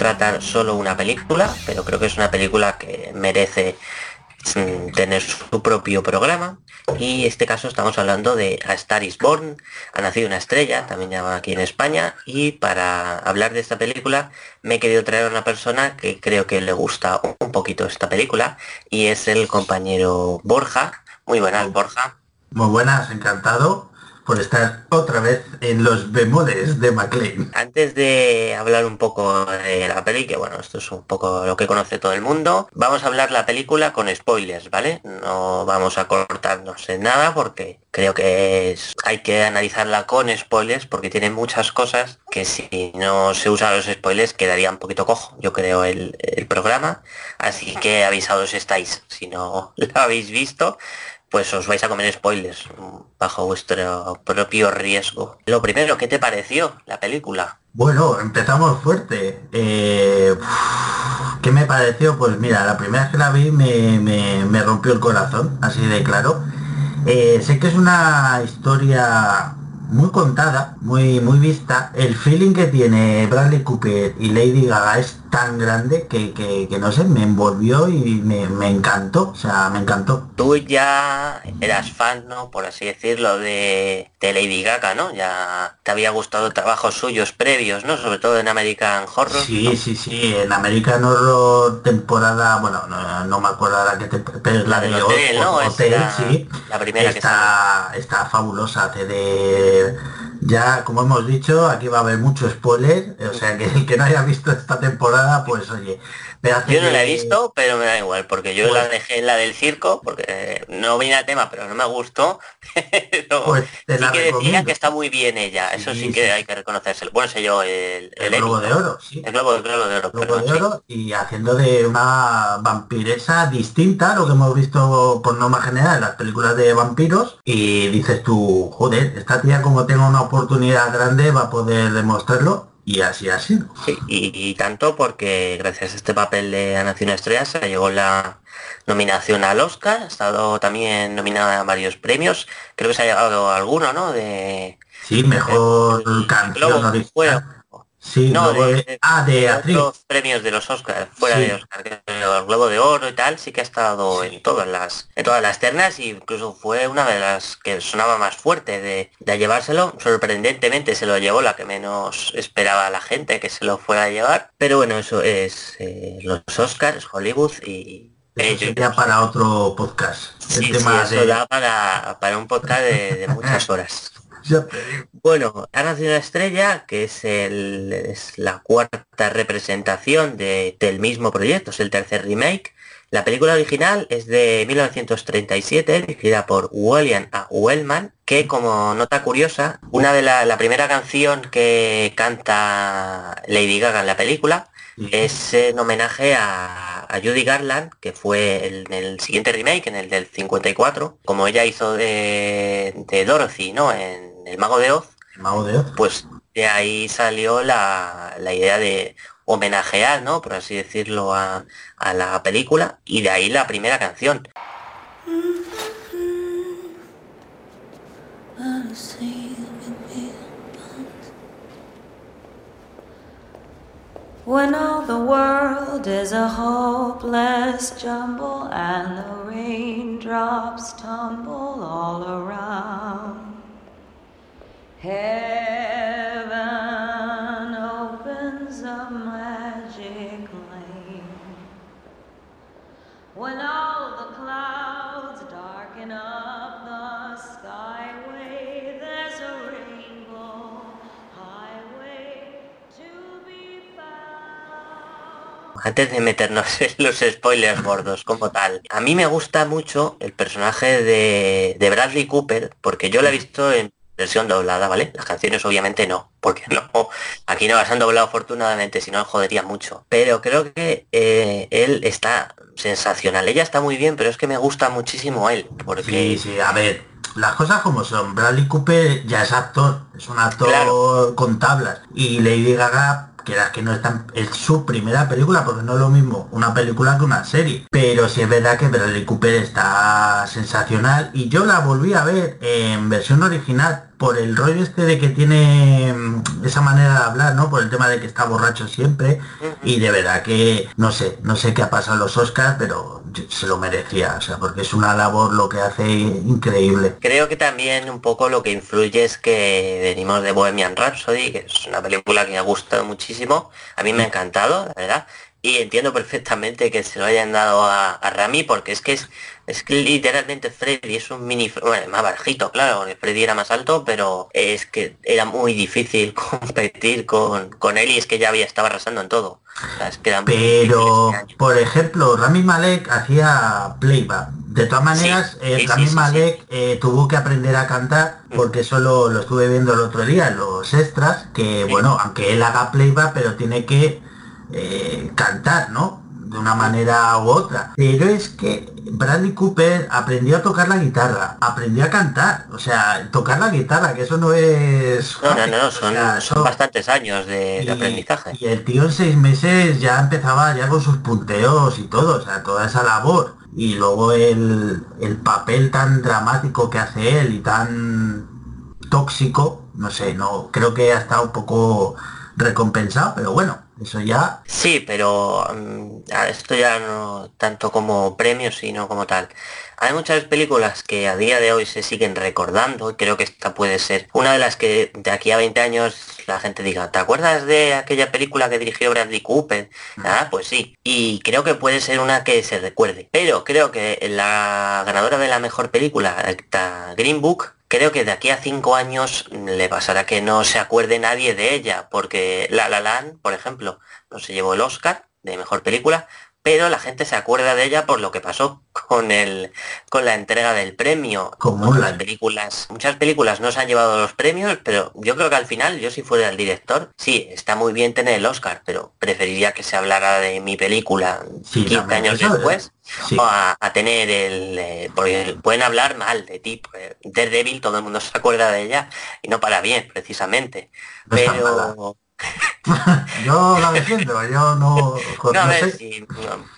tratar solo una película, pero creo que es una película que merece mm, tener su propio programa. Y en este caso estamos hablando de A Star is Born, ha nacido una estrella, también llamada aquí en España. Y para hablar de esta película me he querido traer a una persona que creo que le gusta un poquito esta película y es el compañero Borja. Muy buenas, Borja. Muy buenas, encantado por estar otra vez en los bemoles de McLean. Antes de hablar un poco de la peli, que bueno, esto es un poco lo que conoce todo el mundo, vamos a hablar la película con spoilers, ¿vale? No vamos a cortarnos en nada porque creo que es- hay que analizarla con spoilers porque tiene muchas cosas que si no se usan los spoilers quedaría un poquito cojo, yo creo, el, el programa. Así que avisados estáis, si no lo habéis visto, pues os vais a comer spoilers bajo vuestro propio riesgo. Lo primero, ¿qué te pareció la película? Bueno, empezamos fuerte. Eh, ¿Qué me pareció? Pues mira, la primera vez que la vi me, me- me rompió el corazón, así de claro. Eh, sé que es una historia muy contada, muy, muy vista. El feeling que tiene Bradley Cooper y Lady Gaga es tan grande que, que- que no sé, me envolvió y me, me encantó. O sea, me encantó. Tú ya eras fan, ¿no? Por así decirlo, de, de Lady Gaga, ¿no? Ya te había gustado trabajos suyos previos, ¿no? Sobre todo en American Horror. Sí, sí, sí, en American Horror temporada, bueno, no, no me acuerdo ahora qué temporada, pero es la, La de hotel, Ho- ¿no? Hotel, sí. la primera que está, está fabulosa, hace de... Ya, como hemos dicho, aquí va a haber mucho spoiler, o sea que el que no haya visto esta temporada, pues oye, me hace Yo no la he visto, pero me da igual, porque yo Pues- la dejé en la del circo, porque eh, no vine al tema, pero no me gustó. Pero Pues te sí la que decía que está muy bien ella, eso sí, Sí, que sí. hay que reconocérselo. Bueno, sé yo, el, El Globo de ¿no? Oro, sí. El globo, el globo de oro, Globo perdón, de sí. Oro y haciendo de una vampiresa distinta a lo que hemos visto por norma general en las películas de vampiros y dices tú, joder, esta tía como tenga una oportunidad grande va a poder demostrarlo y así ha sido. Sí, y, y tanto porque gracias a este papel de Ha nacido una estrella se le llegó la nominación al Oscar, ha estado también nominada a varios premios, creo que se ha llegado a alguno, ¿no? De Sí, mejor canción original. fuera. Sí, No, de, ah, de actriz. otros premios de los Oscars, fuera Sí. de Oscar, el Globo de Oro y tal, sí que ha estado en todas las en todas las ternas y incluso fue una de las que sonaba más fuerte de, de llevárselo. Sorprendentemente se lo llevó la que menos esperaba la gente que se lo fuera a llevar. Pero bueno, eso es eh, los Oscars, Hollywood y Eso sería para otro podcast. El Sí, eso da para, para un podcast de muchas horas. Ya. Bueno, Ha nacido una estrella, que es, el, es la cuarta representación de- del mismo proyecto, es el tercer remake. La película original es de 1937, dirigida por William A. Wellman, que como nota curiosa, una de la, la primera canción que canta Lady Gaga en la película es en homenaje a, a Judy Garland, que fue el- en el siguiente remake, en el del 54, como ella hizo de, de Dorothy, ¿no? En El Mago de Oz, El Mago de Oz. pues de ahí salió la, la idea de homenajear, ¿no? Por así decirlo, a, a la película, y de ahí la primera canción. When all the world is a hopeless jumble and the raindrops tumble all around. Heaven opens a magic lane. When all the clouds darken up the skyway, there's a rainbow highway to be found. Antes de meternos en los spoilers gordos como tal, a mí me gusta mucho el personaje de, de Bradley Cooper, porque yo lo he visto en versión doblada, ¿vale? Las canciones obviamente no, porque no, aquí no las han doblado afortunadamente, si no jodería mucho. Pero creo que eh, él está sensacional. Ella está muy bien, pero es que me gusta muchísimo él, porque... Sí, sí, a ver, las cosas como son. Bradley Cooper ya es actor, es un actor Claro. con tablas. Y Lady Gaga, quieras que no es, tan- es su primera película, porque no es lo mismo una película que una serie. Pero sí es verdad que Bradley Cooper está sensacional. Y yo la volví a ver en versión original por el rollo este de que tiene mm, esa manera de hablar, ¿no? Por el tema de que está borracho siempre. Y de verdad que no sé, no sé qué ha pasado en los Oscars, pero se lo merecía, o sea, porque es una labor lo que hace increíble. Creo que también un poco lo que influye es que venimos de Bohemian Rhapsody, que es una película que me ha gustado muchísimo, a mí me ha encantado, la verdad, y entiendo perfectamente que se lo hayan dado a, a Rami porque es que es, es que literalmente Freddy es un mini, bueno, más bajito, claro, porque Freddy era más alto, pero es que era muy difícil competir con, con él y es que ya había estaba arrasando en todo. O sea, es que era muy difícil Pero, por ejemplo, Rami Malek hacía playback. De todas maneras, Sí, eh, sí, Rami sí, Malek eh, tuvo que aprender a cantar porque eso lo, estuve viendo el otro día los extras, que bueno, aunque él haga playback, pero tiene que eh, cantar, ¿no? De una manera u otra. Pero es que Bradley Cooper aprendió a tocar la guitarra, aprendió a cantar, o sea, tocar la guitarra, que eso no es... No, no, no, o son, sea, son eso- bastantes años de, de aprendizaje. y el tío en seis meses ya empezaba ya con sus punteos y todo, o sea, toda esa labor. Y luego el, el papel tan dramático que hace él y tan tóxico, no sé, no creo que ha estado un poco recompensado, pero bueno, eso ya Sí, pero mm, esto ya no tanto como premio, sino como tal. Hay muchas películas que a día de hoy se siguen recordando y creo que esta puede ser una de las que de aquí a 20 años la gente diga, ¿te acuerdas de aquella película que dirigió Bradley Cooper? Ah, pues sí. Y creo que puede ser una que se recuerde. Pero creo que la ganadora de la mejor película, Green Book, Creo que de aquí a cinco años le pasará que no se acuerde nadie de ella, porque La La Land, por ejemplo, no se llevó el Oscar de mejor película, pero la gente se acuerda de ella por lo que pasó con el con la entrega del premio. Como Moonlight. películas, muchas películas no se han llevado los premios, pero yo creo que al final, yo si fuera el director, sí, está muy bien tener el Oscar, pero preferiría que se hablara de mi película Sí, 15 también, años después sí. o a, a tener el eh, porque pueden hablar mal de ti Daredevil todo el mundo se acuerda de ella y no para bien precisamente No pero yo la defiendo, yo no, a sé. si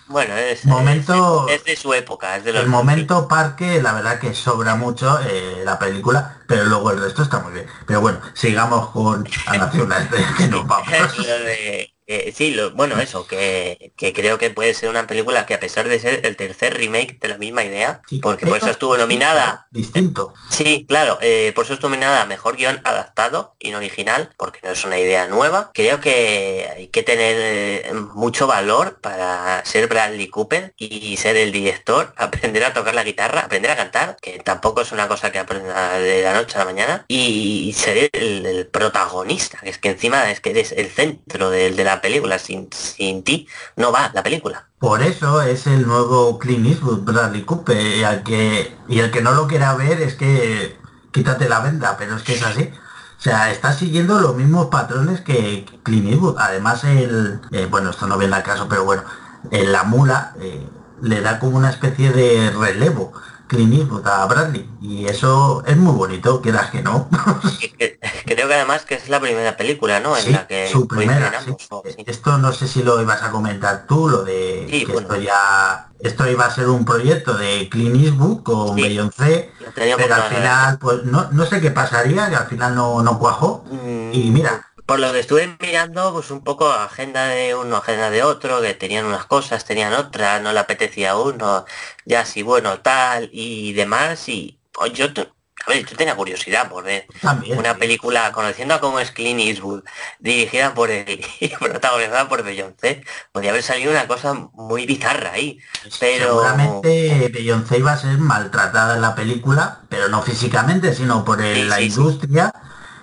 bueno es, Momento- es, es de su época es de los El momento parque, la verdad que sobra mucho eh, la película, pero luego el resto está muy bien. Pero bueno, sigamos con Anacional, que nos vamos. Lo de- eh, sí, lo- bueno, eso, que, que creo que puede ser una película que a pesar de ser el tercer remake de la misma idea, Sí, porque por pero- eso estuvo nominada Distinto. Sí, claro, eh, por eso estuvo nominada Mejor Guión Adaptado y no original, porque no es una idea nueva. Creo que hay que tener eh, mucho valor para ser Bradley Cooper y ser el director, aprender a tocar la guitarra, aprender a cantar, que tampoco es una cosa que aprenda de la noche a la mañana, y ser el, el protagonista, que es que encima es que eres el centro de, de la película, sin, sin ti no va la película. Por eso es el nuevo Clint Eastwood, Bradley Cooper, y al que, y el que no lo quiera ver es que quítate la venda, pero es que es así. O sea, está siguiendo los mismos patrones que Clint Eastwood. Además, el, eh, bueno, esto no viene al caso, pero bueno, en la mula eh, le da como una especie de relevo Clint Eastwood a Bradley. Y eso es muy bonito, quieras que no. Creo que además que es la primera película, ¿no? En Sí, la que su primera. sí. sí. Esto no sé si lo ibas a comentar tú, lo de que bueno. esto ya esto iba a ser un proyecto de Clint Eastwood con. Beyoncé, pero al final pues no, no sé qué pasaría, que al final no, no cuajó. Mm, Y mira, Por lo que estuve mirando, pues un poco agenda de uno, agenda de otro, que tenían unas cosas, tenían otras, no le apetecía a uno, ya sí, bueno, tal, y demás, y pues, yo, a ver, yo tenía curiosidad por ver también. una sí. película conociendo a cómo es Clint Eastwood, dirigida por él y protagonizada por Beyoncé, podía haber salido una cosa muy bizarra ahí, pero... Seguramente Beyoncé iba a ser maltratada en la película, pero no físicamente, sino por el- Sí, la sí. industria.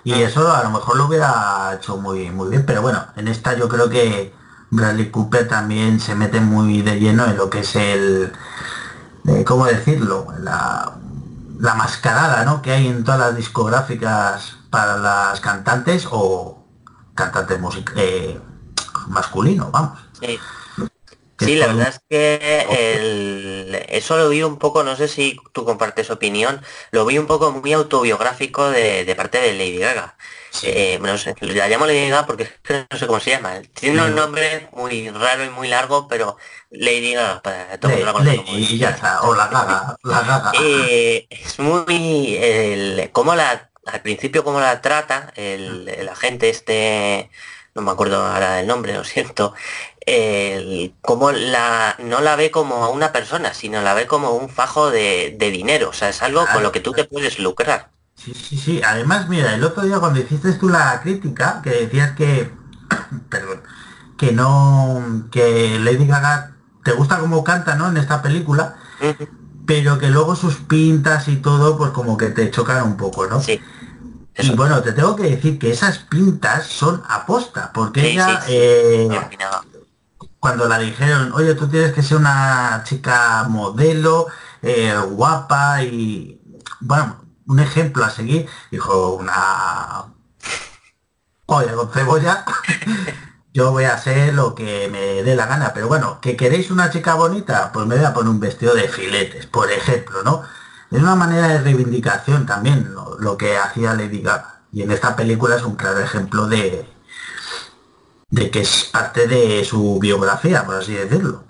Y Ah. eso a lo mejor lo hubiera hecho muy, muy bien. Pero bueno, en esta yo creo que Bradley Cooper también se mete muy de lleno en lo que es el, eh, ¿cómo decirlo? La, la mascarada ¿no? que hay en todas las discográficas para las cantantes o cantantes eh, masculinos, vamos. Sí. Sí, la verdad es que el- eso lo vi un poco, no sé si tú compartes opinión, lo vi un poco muy autobiográfico de, de parte de Lady Gaga. Sí. Eh, no sé, la llamo Lady Gaga porque no sé cómo se llama. Tiene un Lady- nombre muy raro y muy largo, pero Lady Gaga, para todo la conoce le- como y ya está, o la gaga, la gaga. eh, es muy el cómo la al principio cómo la trata el, el agente este no me acuerdo ahora del nombre lo siento el, cómo la no la ve como a una persona sino la ve como un fajo de, de dinero o sea es algo con Claro. lo que tú te puedes lucrar Sí, sí, sí. Además, mira, el otro día cuando hiciste tú la crítica, que decías que, perdón, que no, que Lady Gaga te gusta cómo canta, ¿no? En esta película, pero que luego sus pintas y todo, pues como que te chocan un poco, ¿no? sí Y bueno, te tengo que decir que esas pintas son aposta, porque Sí, ella, sí, sí. eh. Cuando la dijeron, oye, tú tienes que ser una chica modelo, eh, guapa y, bueno, un ejemplo a seguir, dijo una olla con cebolla, yo voy a hacer lo que me dé la gana, pero bueno, que queréis una chica bonita, pues me voy a poner un vestido de filetes, por ejemplo, ¿no? Es una manera de reivindicación también lo, lo que hacía Lady Gaga. Y en esta película es un claro ejemplo de, de que es parte de su biografía, por así decirlo.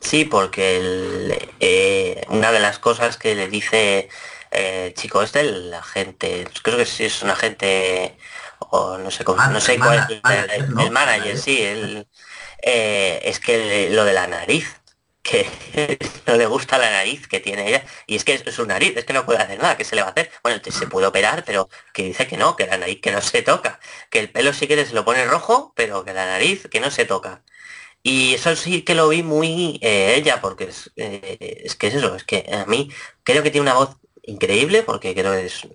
Sí, porque el, eh, una de las cosas que le dice eh, chico este, el agente, creo que sí es un agente, o no sé cómo, Man- no sé el cuál es el, manager, el ¿no? Manager. sí, el, eh, es que lo de la nariz, que no le gusta la nariz que tiene ella, y es que es su nariz, es que no puede hacer nada, ¿qué se le va a hacer? Bueno, se puede operar, pero que dice que no, que la nariz que no se toca, que el pelo si se lo pone rojo, pero que la nariz que no se toca. Y eso sí que lo vi muy eh, ella, porque es, eh, es que es eso, es que a mí creo que tiene una voz increíble, porque creo que es,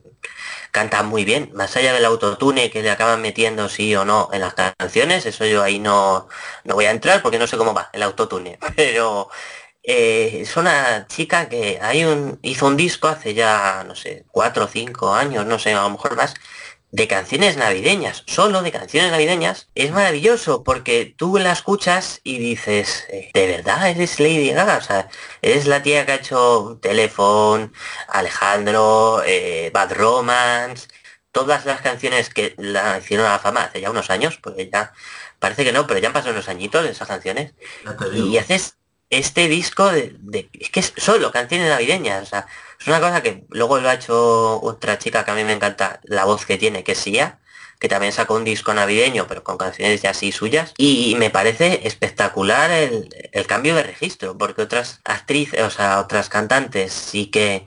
canta muy bien, más allá del autotune que le acaban metiendo sí o no en las canciones, eso yo ahí no, no voy a entrar porque no sé cómo va el autotune, pero eh, es una chica que hay un, hizo un disco hace ya, no sé, cuatro o cinco años, no sé, a lo mejor más, de canciones navideñas, solo de canciones navideñas, es maravilloso porque tú la escuchas y dices, eh, ¿de verdad eres Lady Gaga? O sea, eres la tía que ha hecho Telephone, Alejandro, eh, Bad Romance, todas las canciones que la hicieron a la fama hace ya unos años, porque ya parece que no, pero ya han pasado unos añitos esas canciones, y haces este disco de, de- es que es solo canciones navideñas o sea es una cosa que luego lo ha hecho otra chica que a mí me encanta la voz que tiene que es Sia que también sacó un disco navideño pero con canciones ya así suyas. Y me parece espectacular el, el cambio de registro porque otras actrices o sea otras cantantes sí que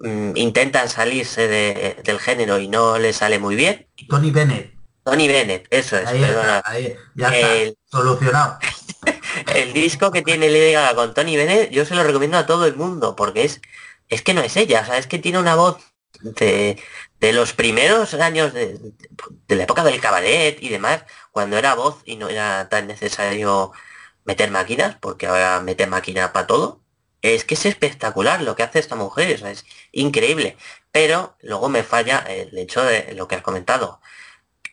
mm, intentan salirse de- del género y no les sale muy bien. Tony Bennett, Tony Bennett eso es ahí perdona. está, ahí, ya está, El- solucionado. el disco que tiene Lady Gaga con Tony Bennett, yo se lo recomiendo a todo el mundo, porque es, es que no es ella, o sea, es que tiene una voz de, de los primeros años de, de la época del cabaret y demás, cuando era voz y no era tan necesario meter máquinas, porque ahora mete máquina para todo. Es que es espectacular lo que hace esta mujer, o sea, es increíble. Pero luego me falla el hecho de lo que has comentado,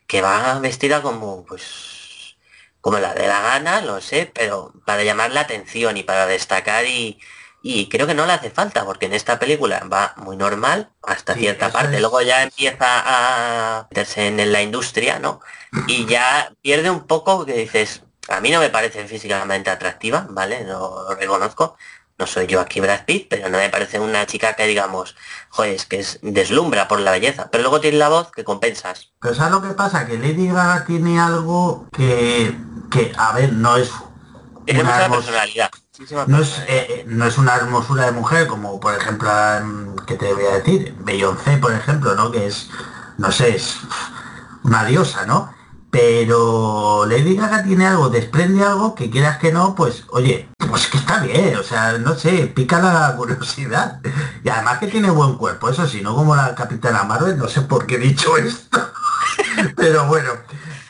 que va vestida como, pues, como la de la gana, lo sé, pero para llamar la atención y para destacar y, y creo que no le hace falta porque en esta película va muy normal hasta Sí, cierta parte. es. luego ya empieza a meterse en la industria no y ya pierde un poco que dices a mí no me parece físicamente atractiva vale no lo reconozco. No soy yo aquí Brad Pitt pero no me parece una chica que digamos joder es que es deslumbra por la belleza pero luego tiene la voz que compensas. Pero ¿sabes lo que pasa? Que Lady Gaga tiene algo que, que a ver, no es tiene mucha hermos- personalidad no es, eh, eh, no es una hermosura de mujer como por ejemplo mm, que te voy a decir Beyoncé por ejemplo no que es no sé es una diosa no pero Lady Gaga tiene algo desprende algo que quieras que no pues oye pues que está bien o sea no sé pica la curiosidad. Y además que tiene buen cuerpo eso sí no como la Capitana Marvel no sé por qué he dicho esto. Pero bueno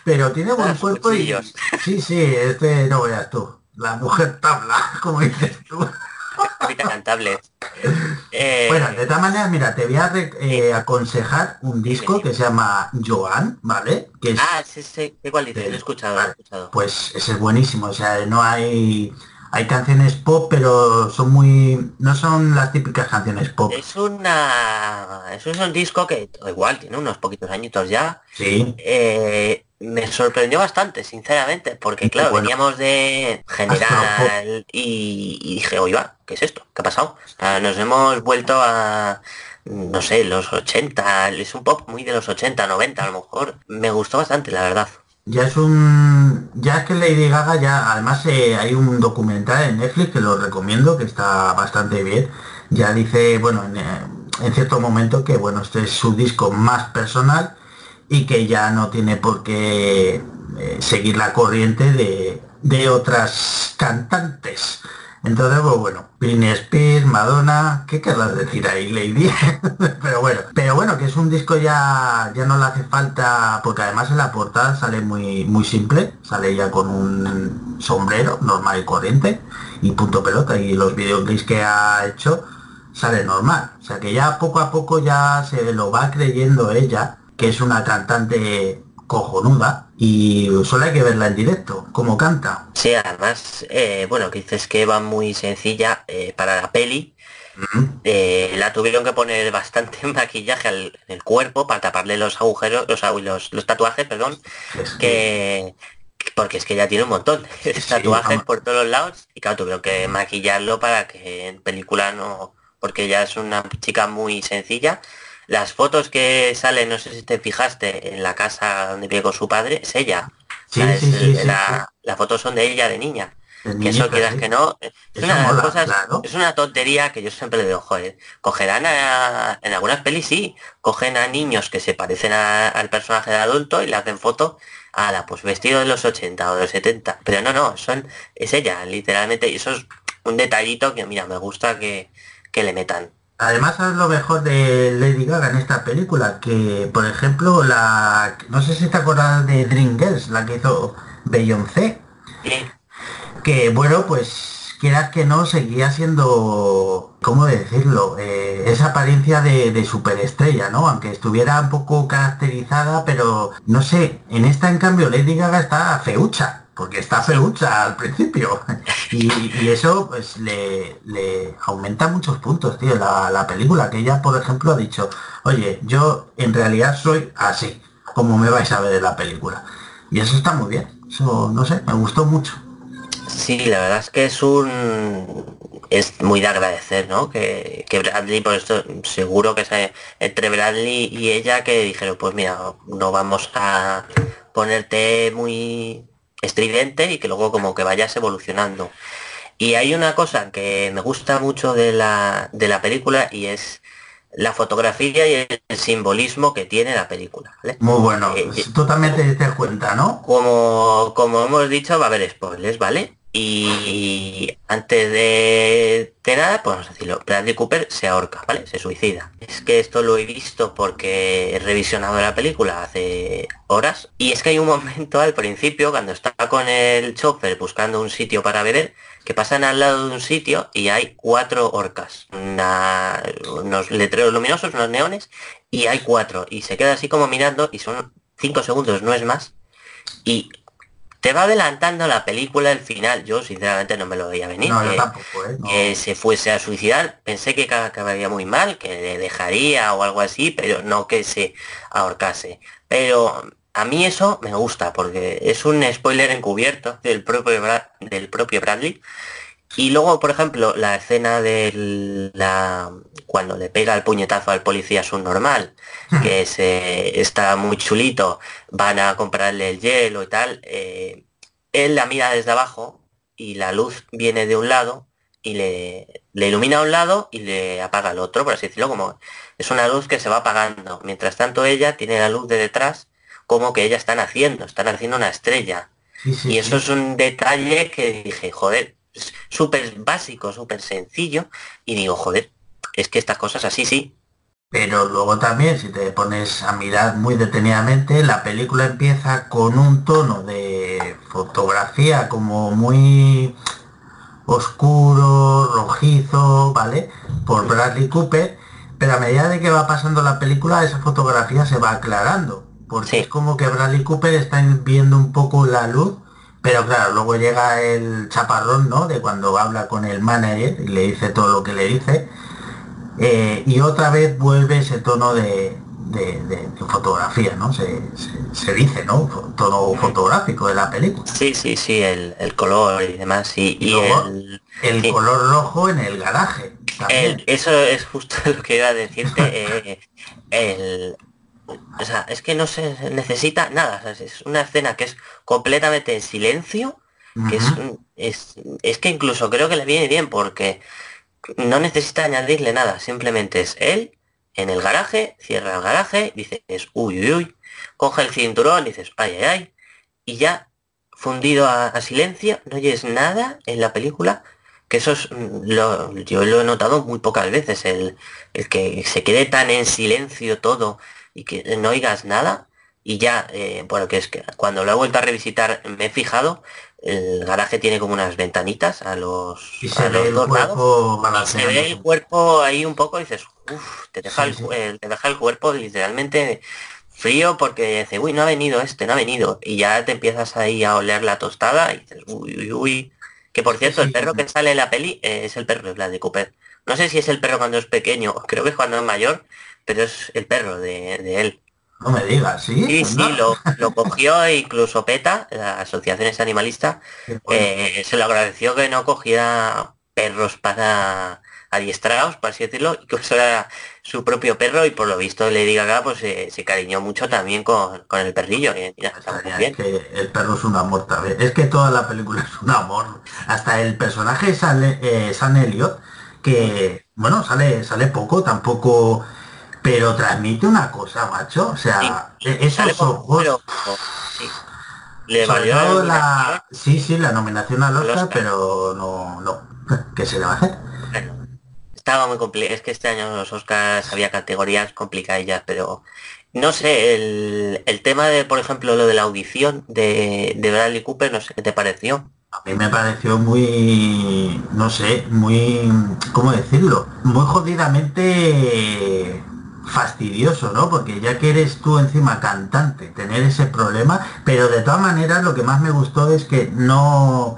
pero tiene buen cuerpo y sí sí este no veas tú la mujer tabla como dices tú Ahorita cantable. Eh, bueno, de todas maneras, mira, te voy a eh, aconsejar un disco que se llama Joan, ¿vale? Que es, Ah, sí, sí, ¿de cuál dices? Lo he escuchado, lo he escuchado. pues ese es buenísimo, o sea, no hay hay canciones pop, pero son muy no son las típicas canciones pop. Es una... Es un disco que igual tiene unos poquitos añitos ya. Sí, Eh, me sorprendió bastante, sinceramente, porque claro, Bueno. veníamos de general y, y dije, oiga, ¿qué es esto? ¿Qué ha pasado? Nos hemos vuelto a, no sé, los 80, es un pop muy de los 80, 90 a lo mejor. Me gustó bastante, la verdad. ya es un ya es que Lady Gaga ya además eh, hay un documental en Netflix que lo recomiendo que está bastante bien. Ya dice, bueno, en, eh, en cierto momento que bueno, este es su disco más personal y que ya no tiene por qué eh, seguir la corriente de, de otras cantantes. Entonces, pues bueno, Britney Spears, Madonna, ¿qué querrás decir ahí, Lady? pero bueno, pero bueno, que es un disco ya, ya no le hace falta, porque además en la portada sale muy, muy simple, sale ya con un sombrero normal y corriente y punto pelota y los videoclips que ha hecho sale normal. O sea que ya poco a poco ya se lo va creyendo ella, que es una cantante cojonuda y solo hay que verla en directo, como canta. Sí, además, eh, bueno, que dices que va muy sencilla eh, para la peli. eh, la tuvieron que poner bastante maquillaje al, en el cuerpo para taparle los agujeros, los, los, los tatuajes, perdón, que- que porque es que ya tiene un montón de Sí, tatuajes por todos los lados y claro, tuvieron que maquillarlo para que en película no, porque ella es una chica muy sencilla. Las fotos que salen, no sé si te fijaste, en la casa donde vive con su padre, es ella. Sí, O sea, es sí, sí, el- sí, la- Las fotos son de ella de niña. de Que eso quieras que no, es Eso una de las mola, cosas, claro. es una tontería que yo siempre le digo, joder, cogerán a, en algunas pelis sí, cogen a niños que se parecen a- al personaje de adulto y le hacen foto a la pues vestido de los 80 o de los 70. Pero no, no, son, es ella, literalmente, y eso es un detallito que mira, me gusta que, que le metan. Además, ¿sabes lo mejor de Lady Gaga en esta película? Que, por ejemplo, la... No sé si te acuerdas de Dreamgirls, la que hizo Beyoncé. Y Que, bueno, pues, quieras que no, seguía siendo... ¿Cómo decirlo? Eh, esa apariencia de, de superestrella, ¿no? Aunque estuviera un poco caracterizada, pero, no sé, en esta, en cambio, Lady Gaga está feucha. Porque está feucha al principio. Y, eso pues le, aumenta muchos puntos, tío, la, la película. Que ella, por ejemplo, ha dicho, oye, yo en realidad soy así, como me vais a ver en la película. Y eso está muy bien. Eso, no sé, me gustó mucho. Sí, la verdad es que es un es muy de agradecer, ¿no? Que, que Bradley, por esto seguro que se, entre Bradley y ella que dijeron, pues mira, no vamos a ponerte muy estridente y que luego como que vayas evolucionando. Y hay una cosa que me gusta mucho de la, de la película y es la fotografía y el simbolismo que tiene la película, ¿vale? Muy bueno. Eh, eh, Tú también te diste cuenta, ¿no? como, como hemos dicho, va a haber spoilers, ¿vale? Y antes de, nada, pues vamos a decirlo, Bradley Cooper se ahorca, ¿vale? Se suicida. Es que esto lo he visto porque he revisionado la película hace horas. Y es que hay un momento al principio, cuando está con el chofer buscando un sitio para beber, que pasan al lado de un sitio y hay cuatro orcas. Unos letreros luminosos, unos neones, y hay cuatro. Y se queda así como mirando y son cinco segundos, no es más. Y te va adelantando la película, el final. Yo sinceramente no me lo veía venir. No, yo que- tampoco, ¿eh? No. que se fuese a suicidar. Pensé que ca- acabaría muy mal, que le dejaría o algo así, pero no que se ahorcase. Pero a mí eso me gusta porque es un spoiler encubierto del propio, Bra- del propio Bradley. Y luego, por ejemplo, la escena de la cuando le pega el puñetazo al policía subnormal, que se está muy chulito, van a comprarle el hielo y tal, eh, él la mira desde abajo y la luz viene de un lado y le, le ilumina a un lado y le apaga al otro, por así decirlo, como es una luz que se va apagando. Mientras tanto ella tiene la luz de detrás como que ella está naciendo, está naciendo una estrella. Sí, sí, Y eso sí. es un detalle que dije, joder, súper básico, súper sencillo. Y digo, joder, es que estas cosas así sí. Pero luego también, si te pones a mirar muy detenidamente, la película empieza con un tono de fotografía como muy oscuro, rojizo, ¿vale? Por Bradley Cooper, pero a medida de que va pasando la película, esa fotografía se va aclarando, porque Sí. es como que Bradley Cooper está viendo un poco la luz, pero claro, luego llega el chaparrón, ¿no? De cuando habla con el manager y le dice todo lo que le dice, eh, y otra vez vuelve ese tono de, de- de- de fotografía, ¿no? Se, se- se dice, ¿no? Tono fotográfico de la película. Sí, sí, sí, el, el color y demás. Y, Y y luego, el, El sí. color rojo en el garaje. También. Eso es justo lo que iba a decirte. eh, el, o sea, es que no se necesita nada. es una escena que es completamente en silencio, que Ujú. un- es, es que incluso creo que le viene bien porque no necesita añadirle nada. Simplemente es él en el garaje, cierra el garaje, dices, uy, uy, uy, coge el cinturón, dices, ay, ay, ay, y ya fundido a, silencio, no oyes nada en la película que eso es mm, lo, yo lo he notado muy pocas veces, el, el que se quede tan en silencio todo y que no oigas nada y ya, eh, bueno, que es que cuando lo he vuelto a revisitar me he fijado, el garaje tiene como unas ventanitas a los, Y a se ve los dos lados se ve el cuerpo ahí un poco y dices, uff, te deja, Sí, el, sí. el- te deja el cuerpo literalmente frío porque dice, uy, no ha venido este, no ha venido. Y ya te empiezas ahí a oler la tostada y dices, uy, uy, uy. Que por cierto, sí. el perro que sale en la peli eh, es el perro de Bradley Cooper. No sé si es el perro cuando es pequeño, creo que es cuando es mayor, pero es el perro de, de él. No me digas, ¿sí? Sí, Pues sí, lo, lo cogió incluso PETA, la asociación esta animalista, Qué bueno. eh, se lo agradeció que no cogiera perros para adiestrados, por así decirlo, y que eso era su propio perro y por lo visto Lady Gaga pues eh, se cariñó mucho también con, con el perrillo. mira, está muy Estaría, bien. es que el perro es un amor también. Es que toda la película es un amor. Hasta el personaje sale, eh, Sam Elliot, que bueno, sale, sale poco, tampoco, pero transmite una cosa, macho. O sea, Sí, e- esos ojos. pero, sí. Le valió la la, sí, sí, la nominación al Oscar, Oscar. pero no, no. ¿Qué se le va a hacer? Bueno, estaba muy complicado. Es que este año los Oscars había categorías complicadillas, pero no sé, el, el tema de, por ejemplo, lo de la audición de, de Bradley Cooper, no sé qué te pareció. A mí me pareció muy, no sé, muy, ¿cómo decirlo? Muy jodidamente fastidioso, ¿no? Porque ya que eres tú encima cantante, tener ese problema, pero de todas maneras lo que más me gustó es que no,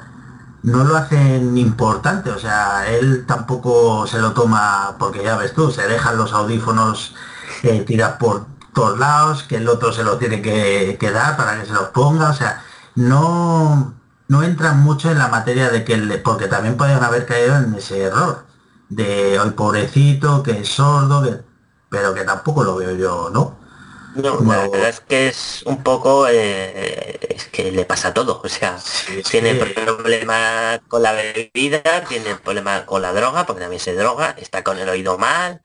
no lo hacen importante, o sea, él tampoco se lo toma, porque ya ves tú, se dejan los audífonos eh, por todos lados, que el otro se lo tiene que, que dar para que se los ponga, o sea, no, no entran mucho en la materia de que, el- porque también podrían haber caído en ese error, de hoy pobrecito, que es sordo, que- pero que tampoco lo veo yo, ¿no? No, la verdad es que es un poco, eh, es que le pasa todo, o sea, Sí, tiene sí. problema con la bebida, tiene problema con la droga, porque también se droga, está con el oído mal,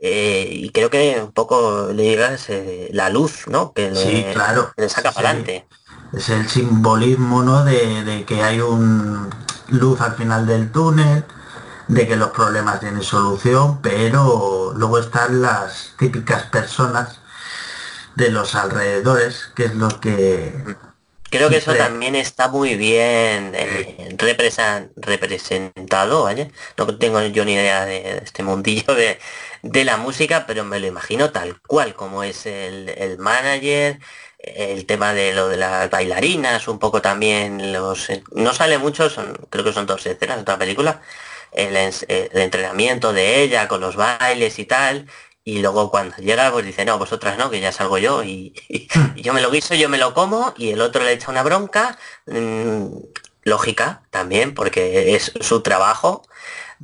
eh, y creo que un poco le eh, la luz, ¿no? Que le, Sí, claro. que le saca para adelante. Es el simbolismo, ¿no? De, de que hay un luz al final del túnel, de que los problemas tienen solución, pero luego están las típicas personas de los alrededores, que es lo que... Creo que eso también está muy bien eh, represa- representado, ¿vale? No tengo yo ni idea de, de este mundillo de, de la música, pero me lo imagino tal cual, como es el, el manager, el tema de lo de las bailarinas, un poco también los... No sale mucho, son, creo que son dos escenas de otra película, el, ens- el entrenamiento de ella con los bailes y tal, y luego cuando llega pues dice, no, vosotras no, que ya salgo yo, y, y- y yo me lo guiso, yo me lo como, y el otro le echa una bronca, mm, lógica también, porque es su trabajo,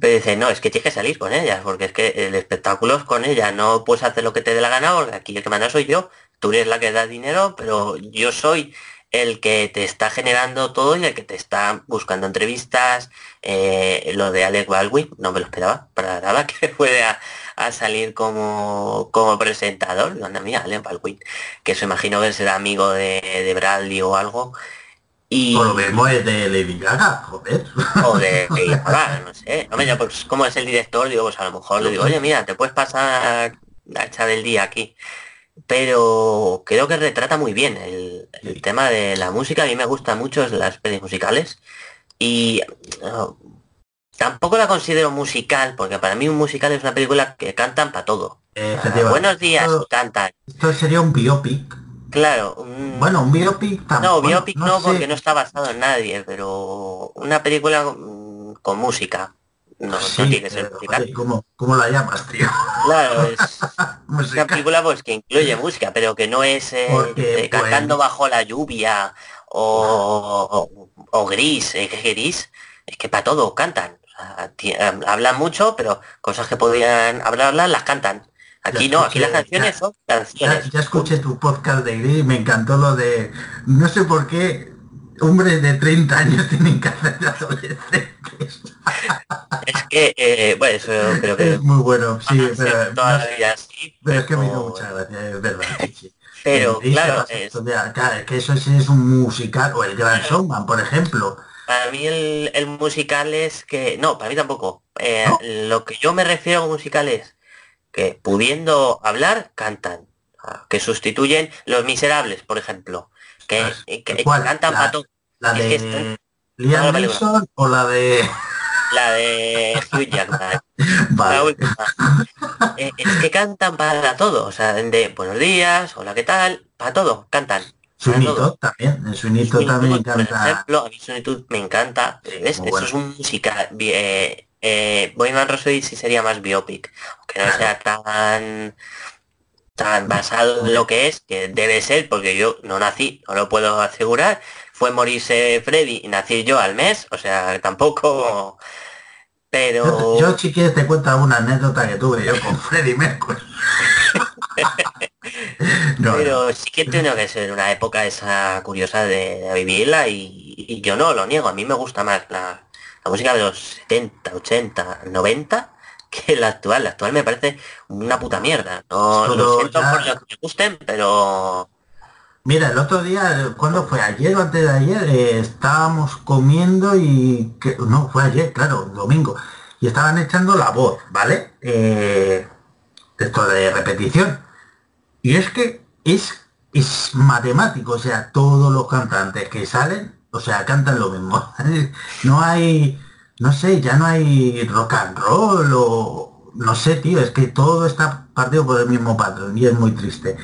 pero dice, no, es que tienes que salir con ellas, porque es que el espectáculo es con ellas, no puedes hacer lo que te dé la gana, porque aquí el que manda soy yo, tú eres la que da dinero, pero yo soy el que te está generando todo y el que te está buscando entrevistas, eh, lo de Alec Baldwin, no me lo esperaba para nada que fuera a salir como, como presentador, anda mía, Alec Baldwin, que eso imagino que será amigo de, de Bradley o algo. Y, lo mismo es de Lady Gaga, joder. o de Lady Gaga, no sé. Hombre, yo, pues como es el director, digo, pues a lo mejor le digo, oye, mira, te puedes pasar a echar el día aquí. Pero creo que retrata muy bien el, el Sí. tema de la música. A mí me gustan mucho las pelis musicales. Y oh, tampoco la considero musical, porque para mí un musical es una película que cantan para todo. Efectivamente. Buenos días, Esto, cantan. esto sería un biopic. Claro. un- Bueno, un biopic no, biopic no, sé. porque no está basado en nadie, pero una película con música. No, no Sí, tiene que ser musical. ¿cómo, ¿Cómo la llamas, tío? Claro, es una película pues que incluye música, pero que no es eh, Porque, eh, cantando pues- bajo la lluvia o, o- o gris, eh, ¿qué gris? Es que para todo cantan. Eh, hablan mucho, pero cosas que podían hablarlas las cantan. Aquí Ya no, aquí las canciones ya- son canciones. ya escuché tu podcast de Gris y me encantó lo de... No sé por qué hombres de 30 años tienen que hacer de adolescentes. Es que, eh, bueno, eso creo que Es muy bueno, sí, toda no la vida así, pero es que me hizo mucha gracia, es verdad. sí. Pero claro, es- de- claro, es que eso sí es un musical, o el Gran Showman, por ejemplo. Para mí el, el musical es que... No, para mí tampoco. Eh, ¿No? Lo que yo me refiero a musical es que pudiendo hablar, cantan. Ah, Que sustituyen Los Miserables, por ejemplo. Que, Ostras, que- que ¿cuál? cantan La-. La Es que de están- Liam la película. Neeson o la de... La de Hugh Jackman. La Vale. última. Eh, es que cantan para todo. O sea, de buenos días, hola, ¿qué tal? Para todo, cantan. Todd también, Todd Sweeney también Todd, por canta... ejemplo, a mí Todd me encanta. ¿ves? Muy Eso bueno. es un musical. Eh, eh, Bohemian Rhapsody sí sería más biopic, aunque no Claro. sea tan tan basado en lo que es, que debe ser, porque yo no nací, no lo puedo asegurar. Fue morirse Freddy y nací yo al mes, o sea, tampoco. Pero Yo, yo, si quieres te cuento una anécdota que tuve yo con Freddie Mercury. no, no. Pero sí que tiene que ser una época esa curiosa de, de vivirla y, y yo no lo niego. A mí me gusta más la, la música de los 70, 80, 90 que la actual. La actual me parece una puta mierda. No, Solo lo siento ya- por los que me gusten, pero Mira, el otro día, ¿cuándo fue? Ayer o antes de ayer, eh, estábamos comiendo y... que- no, fue ayer, claro, domingo. Y estaban echando la voz, ¿vale? Eh, esto de repetición. Y es que es, es matemático, o sea, todos los cantantes que salen, o sea, cantan lo mismo. no hay, no sé, ya no hay rock and roll o... No sé, tío, es que todo está partido por el mismo patrón y es muy triste.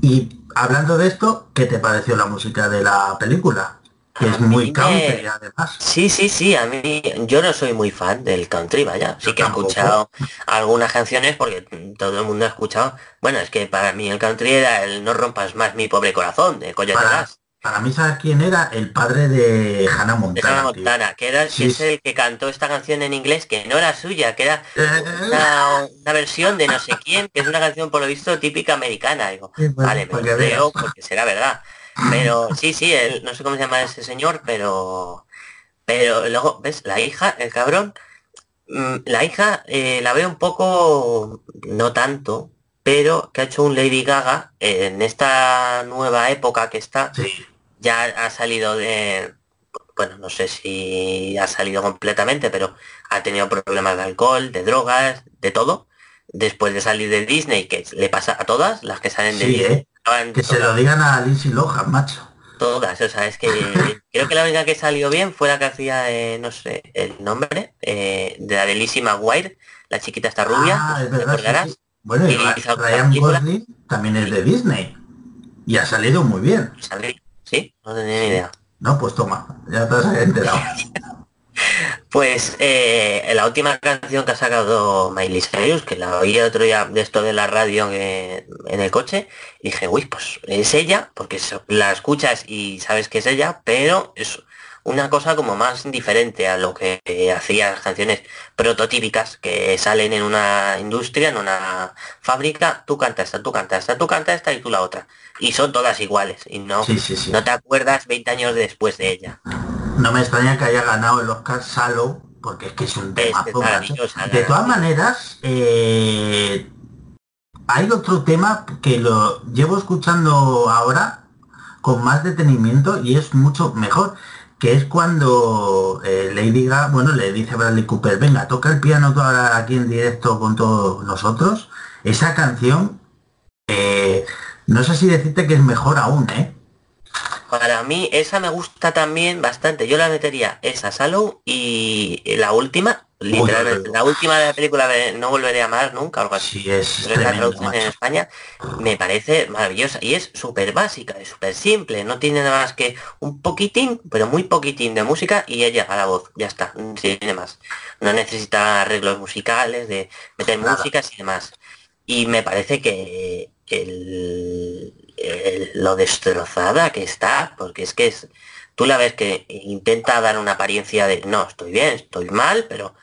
Y hablando de esto, ¿qué te pareció la música de la película? Que es muy me- country, además. sí, sí, sí. A mí yo no soy muy fan del country, vaya. Sí Yo que he escuchado algunas canciones porque todo el mundo ha escuchado. Bueno, es que para mí el country era el No rompas más mi pobre corazón de Coyote Para. Para mí, ¿sabes quién era? El padre de Hannah Montana. Hannah tío. Montana, que, era, Sí, que es el que cantó esta canción en inglés, que no era suya, que era Eh, una, una versión de no sé quién, que es una canción por lo visto típica americana. Digo, Sí, bueno, vale, me para lo creo porque será verdad. Pero sí, sí, él, no sé cómo se llama ese señor, pero pero luego, ¿ves? La hija, el cabrón, mm, la hija eh, la veo un poco, no tanto, pero que ha hecho un Lady Gaga en esta nueva época que está, Sí, ya ha salido de bueno no sé si ha salido completamente pero ha tenido problemas de alcohol de drogas de todo después de salir de Disney que le pasa a todas las que salen de Sí, Disney ¿eh? que se lo digan a Lindsay Lohan, macho. todas, o sea es que creo que la única que salió bien fue la que hacía de, no sé el nombre eh, de la de Lizzie McGuire la chiquita esta rubia Ah, no es verdad, sí, acordarás sí. Bueno, y Ryan. Gosling también es de Disney. Y ha salido muy bien. ¿Sí? No tenía ni idea. No, pues toma, ya te has enterado. Pues eh, la última canción que ha sacado Miley Cyrus, que la oí el otro día de esto de la radio en el coche, y dije, uy, pues es ella, porque la escuchas y sabes que es ella, pero es una cosa como más diferente a lo que hacía las canciones prototípicas que salen en una industria, en una fábrica, tú canta esta, tú canta esta, tú canta esta y tú la otra. Y son todas iguales, y no, Sí, sí, sí. no te acuerdas 20 años después de ella. No me extraña que haya ganado el Oscar Salo, porque es que es un tema. De todas maneras, eh, hay otro tema que lo llevo escuchando ahora con más detenimiento y es mucho mejor, que es cuando eh, Lady Gaga, bueno, le dice a Bradley Cooper, venga, toca el piano ahora aquí en directo con todos nosotros. Esa canción, eh, no sé si decirte que es mejor aún, ¿eh? Para mí esa me gusta también bastante. Yo la metería esa, Sallow y la última, literalmente, uy, la última de la película de No volveré a amar nunca, algo así. Sí, es Pero la traducción en. España me parece maravillosa y es súper básica, es súper simple, no tiene nada más que un poquitín, pero muy poquitín de música y ella a la voz, ya está, no tiene más. No necesita arreglos musicales, de meter Nada. músicas y demás. Y me parece que el, el- lo destrozada que está, porque es que es, tú la ves que intenta dar una apariencia de no, estoy bien, estoy mal, pero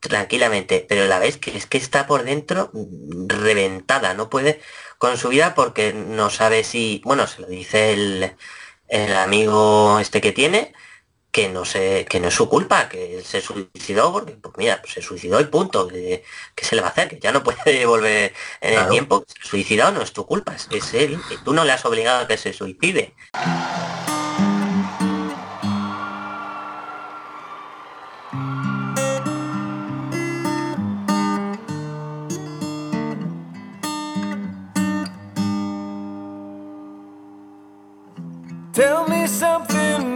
tranquilamente, pero la ves que es que está por dentro mm, reventada, no puede con su vida porque no sabe si, bueno, se lo dice el, el amigo este que tiene, que no sé, que no es su culpa, que él se suicidó porque, pues mira, pues se suicidó y punto, que, que se le va a hacer, que ya no puede volver en el tiempo, se suicidó no es tu culpa, es, es él, y tú no le has obligado a que se suicide. Tell me something,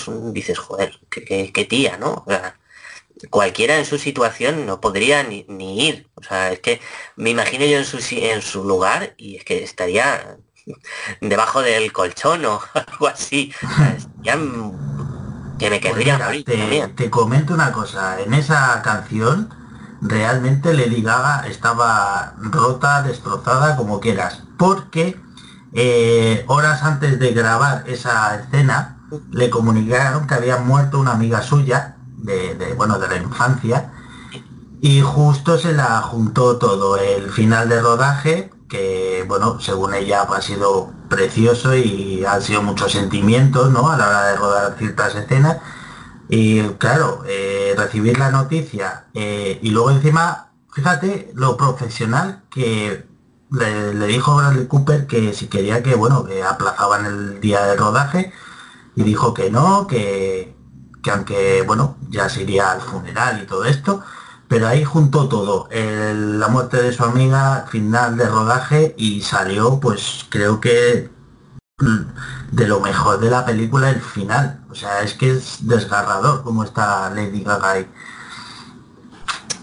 Es un, dices, joder, qué, tía, ¿no? O sea, cualquiera en su situación no podría ni, ni ir. O sea, es que me imagino yo en su, en su lugar y es que estaría debajo del colchón o algo así. O sea, estaría, mm, que me Pues querría mira, morir te, también. te comento una cosa, en esa canción realmente Lady Gaga estaba rota, destrozada, como quieras, porque eh, horas antes de grabar esa escena le comunicaron que había muerto una amiga suya, de, de, bueno, de la infancia, y justo se la juntó todo el final de rodaje, que bueno, según ella pues, ha sido precioso y han sido muchos sentimientos, ¿no? A la hora de rodar ciertas escenas. Y claro, eh, recibir la noticia eh, y luego encima, fíjate lo profesional que le, le dijo Bradley Cooper que si quería que, bueno, que aplazaban el día de rodaje y dijo que no, que, que aunque, bueno, ya se iría al funeral y todo esto, pero ahí juntó todo, el- la muerte de su amiga, final de rodaje y salió, pues creo que de lo mejor de la película el final. O sea, es que es desgarrador como está Lady Gaga ahí.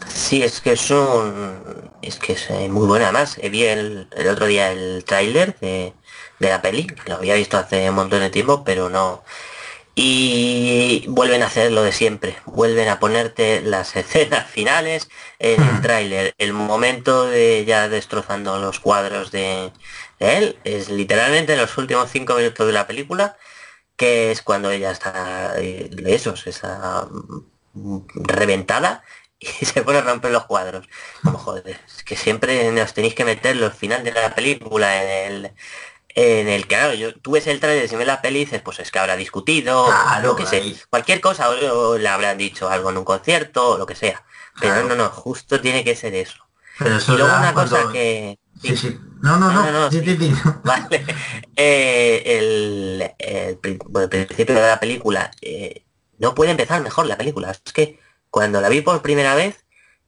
Sí, es que es un... Es que es eh, muy buena. Además, eh, vi el, el otro día el tráiler de, de la peli, que lo había visto hace un montón de tiempo, pero no... Y vuelven a hacer lo de siempre. Vuelven a ponerte las escenas finales en el tráiler. El momento de ya destrozando los cuadros de, de él es literalmente los últimos cinco minutos de la película, que es cuando ella está, eh, eso, está mm, reventada y se pone a romper los cuadros. Como joder, es que siempre nos tenéis que meter los final de la película en el en el que claro, yo, tú ves el trailer y ves la peli y dices, pues es que habrá discutido, Claro, lo que sé, cualquier cosa, o, o le habrán dicho algo en un concierto, o lo que sea. Pero Claro. no, no, justo tiene que ser eso. Pero eso Y luego una cosa cuando- que... Sí, sí. No, no, No, no. no, no, sí, sí. Vale. Eh, el, el el principio de la película eh, no puede empezar mejor la película. Es que cuando la vi por primera vez,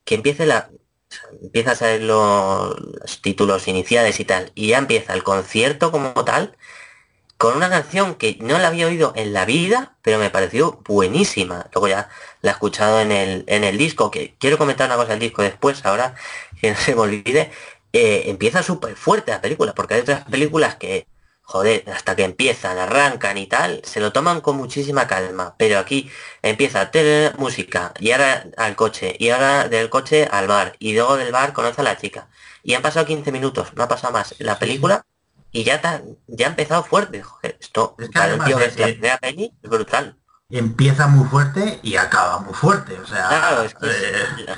que empiece la. O sea, empieza a lo- los títulos iniciales y tal, y ya empieza el concierto como tal, con una canción que no la había oído en la vida, pero me pareció buenísima. Luego ya la he escuchado en el, en el disco, que quiero comentar una cosa del disco después, ahora que no se me olvide. eh, empieza súper fuerte la película, porque hay otras películas que, joder, hasta que empiezan, arrancan y tal, se lo toman con muchísima calma. Pero aquí empieza tele, música, y ahora al coche, y ahora del coche al bar, y luego del bar conoce a la chica. Y han pasado 15 minutos, no ha pasado más la película, y ya, ta- ya ha empezado fuerte. Joder, esto Es que para un tío es es la primera peli es brutal. Empieza muy fuerte y acaba muy fuerte. O sea, Claro, es que eh,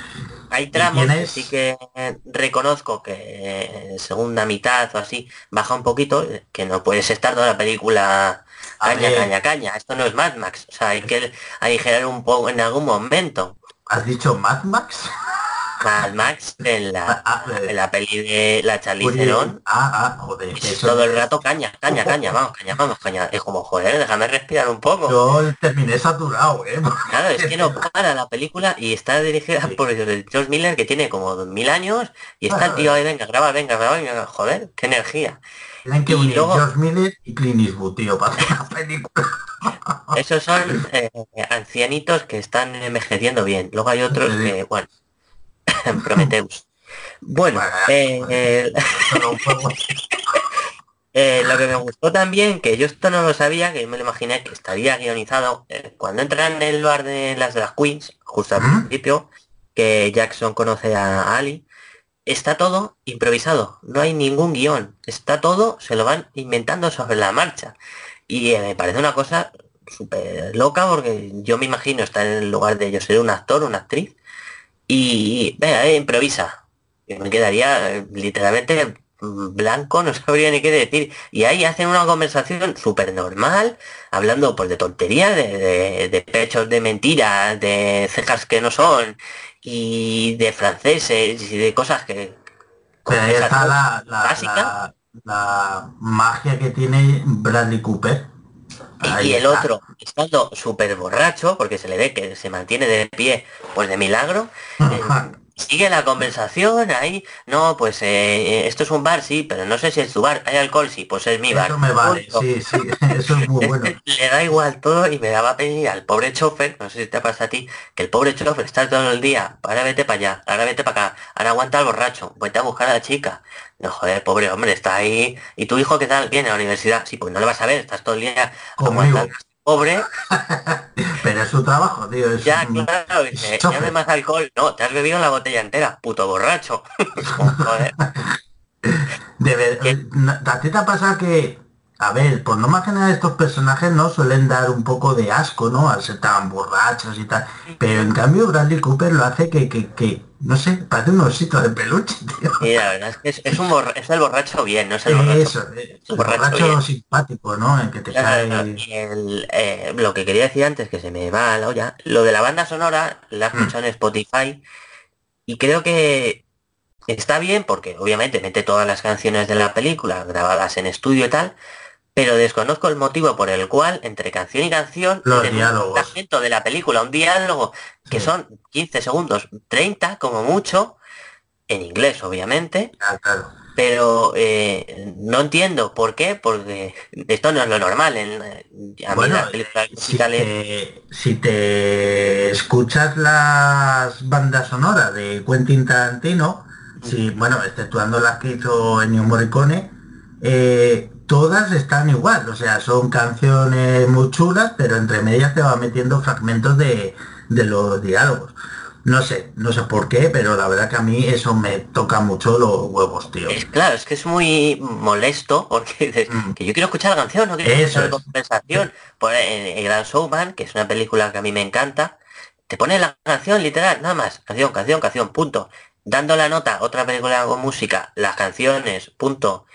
hay tramos que tienes- sí que eh, reconozco que en segunda mitad o así baja un poquito, eh, que no puedes estar toda la película caña, ver. caña, caña. Esto no es Mad Max. O sea, hay que aligerar un poco en algún momento. ¿Has dicho Mad Max? Mad Max en la, Ah, en la peli de la Charlize Theron Ah, ah, joder. es eso- todo el rato caña, caña, caña, vamos, caña, vamos, caña. Es como, joder, déjame respirar un poco. Yo terminé saturado, ¿eh? Claro, es que no para la película y está dirigida por el George Miller que tiene como mil años y está el tío ahí, venga, graba, venga, graba, venga, joder, qué energía. Tienen que Y unir luego- George Miller y Clint Eastwood, tío, para hacer la película. Esos son eh, ancianitos que están envejeciendo bien. Luego hay otros que, bueno, Prometheus. Bueno, eh, un poco. eh, lo que me gustó también, que yo esto no lo sabía, que yo me lo imaginé que estaría guionizado, eh, cuando entran en el bar de las Drag Queens, justo al ¿Mm? principio, que Jackson conoce a Ali, está todo improvisado, no hay ningún guion, está todo, se lo van inventando sobre la marcha. Y eh, me parece una cosa súper loca porque yo me imagino estar en el lugar de yo ser un actor, una actriz, y eh, improvisa. Me quedaría eh, literalmente mm, blanco, no sabría ni qué decir. Y ahí hacen una conversación súper normal, hablando pues de tonterías, de, de- de pechos de mentiras, de cejas que no son, y de franceses, y de cosas que... Pero ahí está la, la, la magia que tiene Bradley Cooper. Y, Ahí y el está. otro, estando súper borracho, porque se le ve que se mantiene de pie, pues de milagro, eh, sigue la conversación ahí. No, pues eh, esto es un bar, sí, pero no sé si es tu bar. ¿Hay alcohol? Sí, pues es mi bar. Eso me vale, sí, sí, eso es muy bueno. Le da igual todo y me daba pena al pobre chofer, no sé si te pasa a ti, que el pobre chofer está todo el día, ahora vete para allá, ahora vete para acá, ahora aguanta al borracho, vete a buscar a la chica. No, joder, pobre hombre, está ahí. ¿Y tu hijo qué tal? Viene a la universidad. Sí, pues no le vas a ver, estás todo el día Conmigo. aguantando. Pobre, Pero es su trabajo, tío. Es ya, un- claro, dice, chofer. llame más alcohol. No, te has bebido la botella entera, puto borracho. Joder. De ver- ¿A ti te ha pasado que, a ver, por no más general estos personajes no suelen dar un poco de asco, ¿no? Al ser tan borrachos y tal. Pero en cambio Bradley Cooper lo hace que, que, que no sé, parece un osito de peluche, tío. La verdad es que es, es un borra- es el borracho bien, no es el borracho. Eso, eh, el borracho simpático, ¿no? En que te cae... el, eh, lo que quería decir antes, que se me va a la olla, lo de la banda sonora la he Mm. escuchado en Spotify y creo que está bien porque obviamente mete todas las canciones de la película grabadas en estudio y tal, pero desconozco el motivo por el cual entre canción y canción Los meten un diálogos. fragmento de la película, un diálogo que Sí. son 15 segundos, 30 como mucho, en inglés obviamente, Ah, claro. pero eh, no entiendo por qué, porque esto no es lo normal. En, a mí Bueno, las películas Si musicales... te, si te escuchas las bandas sonoras de Quentin Tarantino, si, bueno, exceptuando las que hizo Ennio Morricone, eh, todas están igual, o sea, son canciones muy chulas, pero entre medias te va metiendo fragmentos de, de los diálogos. No sé, no sé por qué, pero la verdad que a mí eso me toca mucho los huevos, tío. Es claro, es que es muy molesto porque dices Mm. que yo quiero escuchar la canción, no quiero Eso escuchar la es. conversación. Por eh, el Gran Showman, que es una película que a mí me encanta, te pone la canción literal, nada más, canción, canción, canción, punto. Dando la nota, otra película con música, las canciones, punto.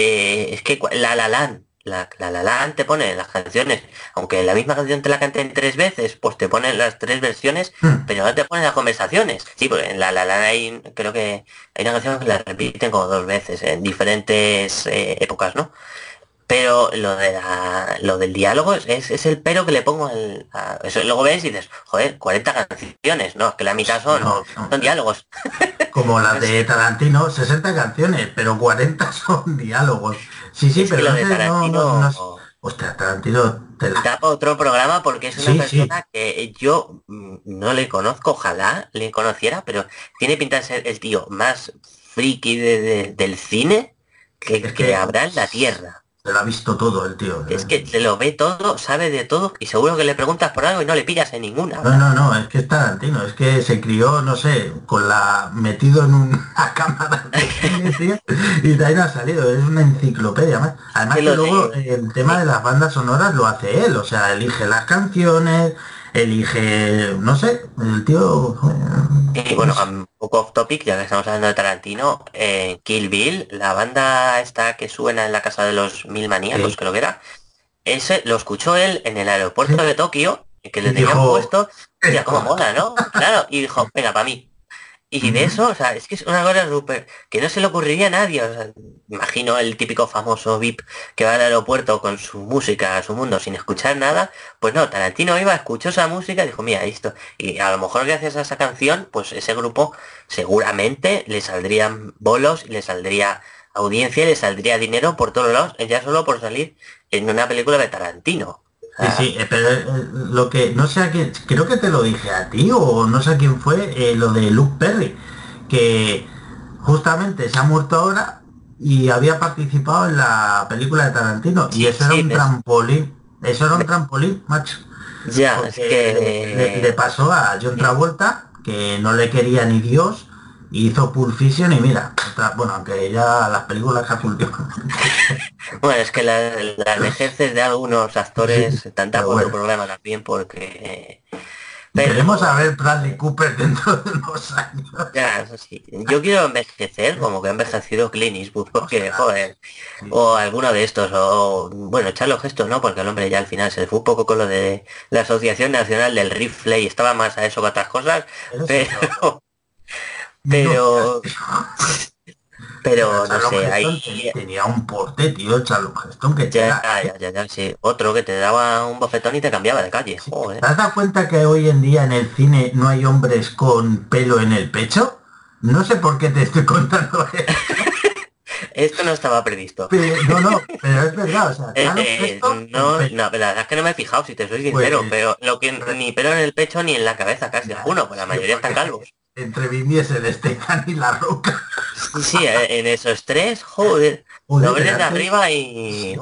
Eh, es que La La Land, la, la La Land te pone las canciones, aunque la misma canción te la canten tres veces, pues te ponen las tres versiones, Hmm. pero no te ponen las conversaciones. Sí, porque en La La Land hay, creo que hay una canción que la repiten como dos veces en diferentes eh, épocas, ¿no? Pero lo de la- lo del diálogo es, es, el pero que le pongo al, a eso. Luego ves y dices, joder, 40 canciones, no, es que la mitad son, No, no. son diálogos. Como las de Tarantino, 60 canciones, pero 40 son diálogos. Sí, sí, Es que pero lo no de Tarantino- no, Ostras, Tarantino te la... Da para otro programa porque es una Sí, sí. persona que yo mm, no le conozco, ojalá le conociera, pero tiene pinta de ser el tío más friki de- de- del cine que, Es que que- habrá en la tierra. Se lo ha visto todo el tío. Es que se lo ve todo, sabe de todo y seguro que le preguntas por algo y no le pillas en ninguna. No, no, no, es que es Tarantino, es que se crió, no sé, con la metido en una cámara de y de ahí no ha salido, es una enciclopedia más. Además Que luego de- el tema de las bandas sonoras lo hace él, o sea, elige las canciones, elige, no sé, el tío... eh, Y bueno, un poco off topic, ya que estamos hablando de Tarantino, eh, Kill Bill, la banda esta que suena en la casa de los mil maníacos, Sí. creo que era, ese lo escuchó él en el aeropuerto Sí. de Tokio, que le tenían puesto, como "Esto". mola, ¿no? Claro, y dijo, venga, para mí. Y de eso, o sea, es que es una cosa súper, que no se le ocurriría a nadie, o sea, imagino el típico famoso VIP que va al aeropuerto con su música, a su mundo, sin escuchar nada, pues no, Tarantino iba, escuchó esa música y dijo, mira, esto, y a lo mejor gracias a esa canción, pues ese grupo seguramente le saldrían bolos, le saldría audiencia, le saldría dinero por todos lados, ya solo por salir en una película de Tarantino. Sí, eh, pero eh, lo que, no sé a quién, creo que te lo dije a ti o no sé a quién fue, eh, lo de Luke Perry, que justamente se ha muerto ahora y había participado en la película de Tarantino y Sí, eso era un trampolín, eso era un trampolín, macho. Ya, es que... le, le pasó a John Travolta, que no le quería ni Dios, hizo Pulp Fiction y mira, otra- bueno, aunque ya las películas que hace últimamente. Bueno, es que la- las vejeces de algunos actores Sí, tanta por bueno. problema también porque... eh, pero- Queremos a ver Bradley Cooper dentro de unos años. Ya, eso sí. Yo quiero envejecer como que ha envejecido Clint Eastwood, porque, Ostras. joder, Sí. o alguno de estos, o, bueno, echar los gestos, ¿no? Porque el hombre ya al final se fue un poco con lo de la Asociación Nacional del Rifle y estaba más a eso que a otras cosas, pero, pero, Pero no sé, ahí tenía un porte, tío, Charlton Heston, que ya, ya, ya, ya, sí. Otro que te daba un bofetón y te cambiaba de calle. Joder. ¿Te has dado cuenta que hoy en día en el cine no hay hombres con pelo en el pecho? No sé por qué te estoy contando esto, Esto no estaba previsto. pero no, no, pero es verdad, o sea, Eh, eh, no, no, la verdad es que no me he fijado, si te soy sincero, Pues- pero lo que ni pelo en el pecho ni en la cabeza casi alguno, pues la mayoría están calvos. Entre Vinies, el Esteban y la Roca. Sí, sí, en esos tres, joder, Joder, antes- arriba y...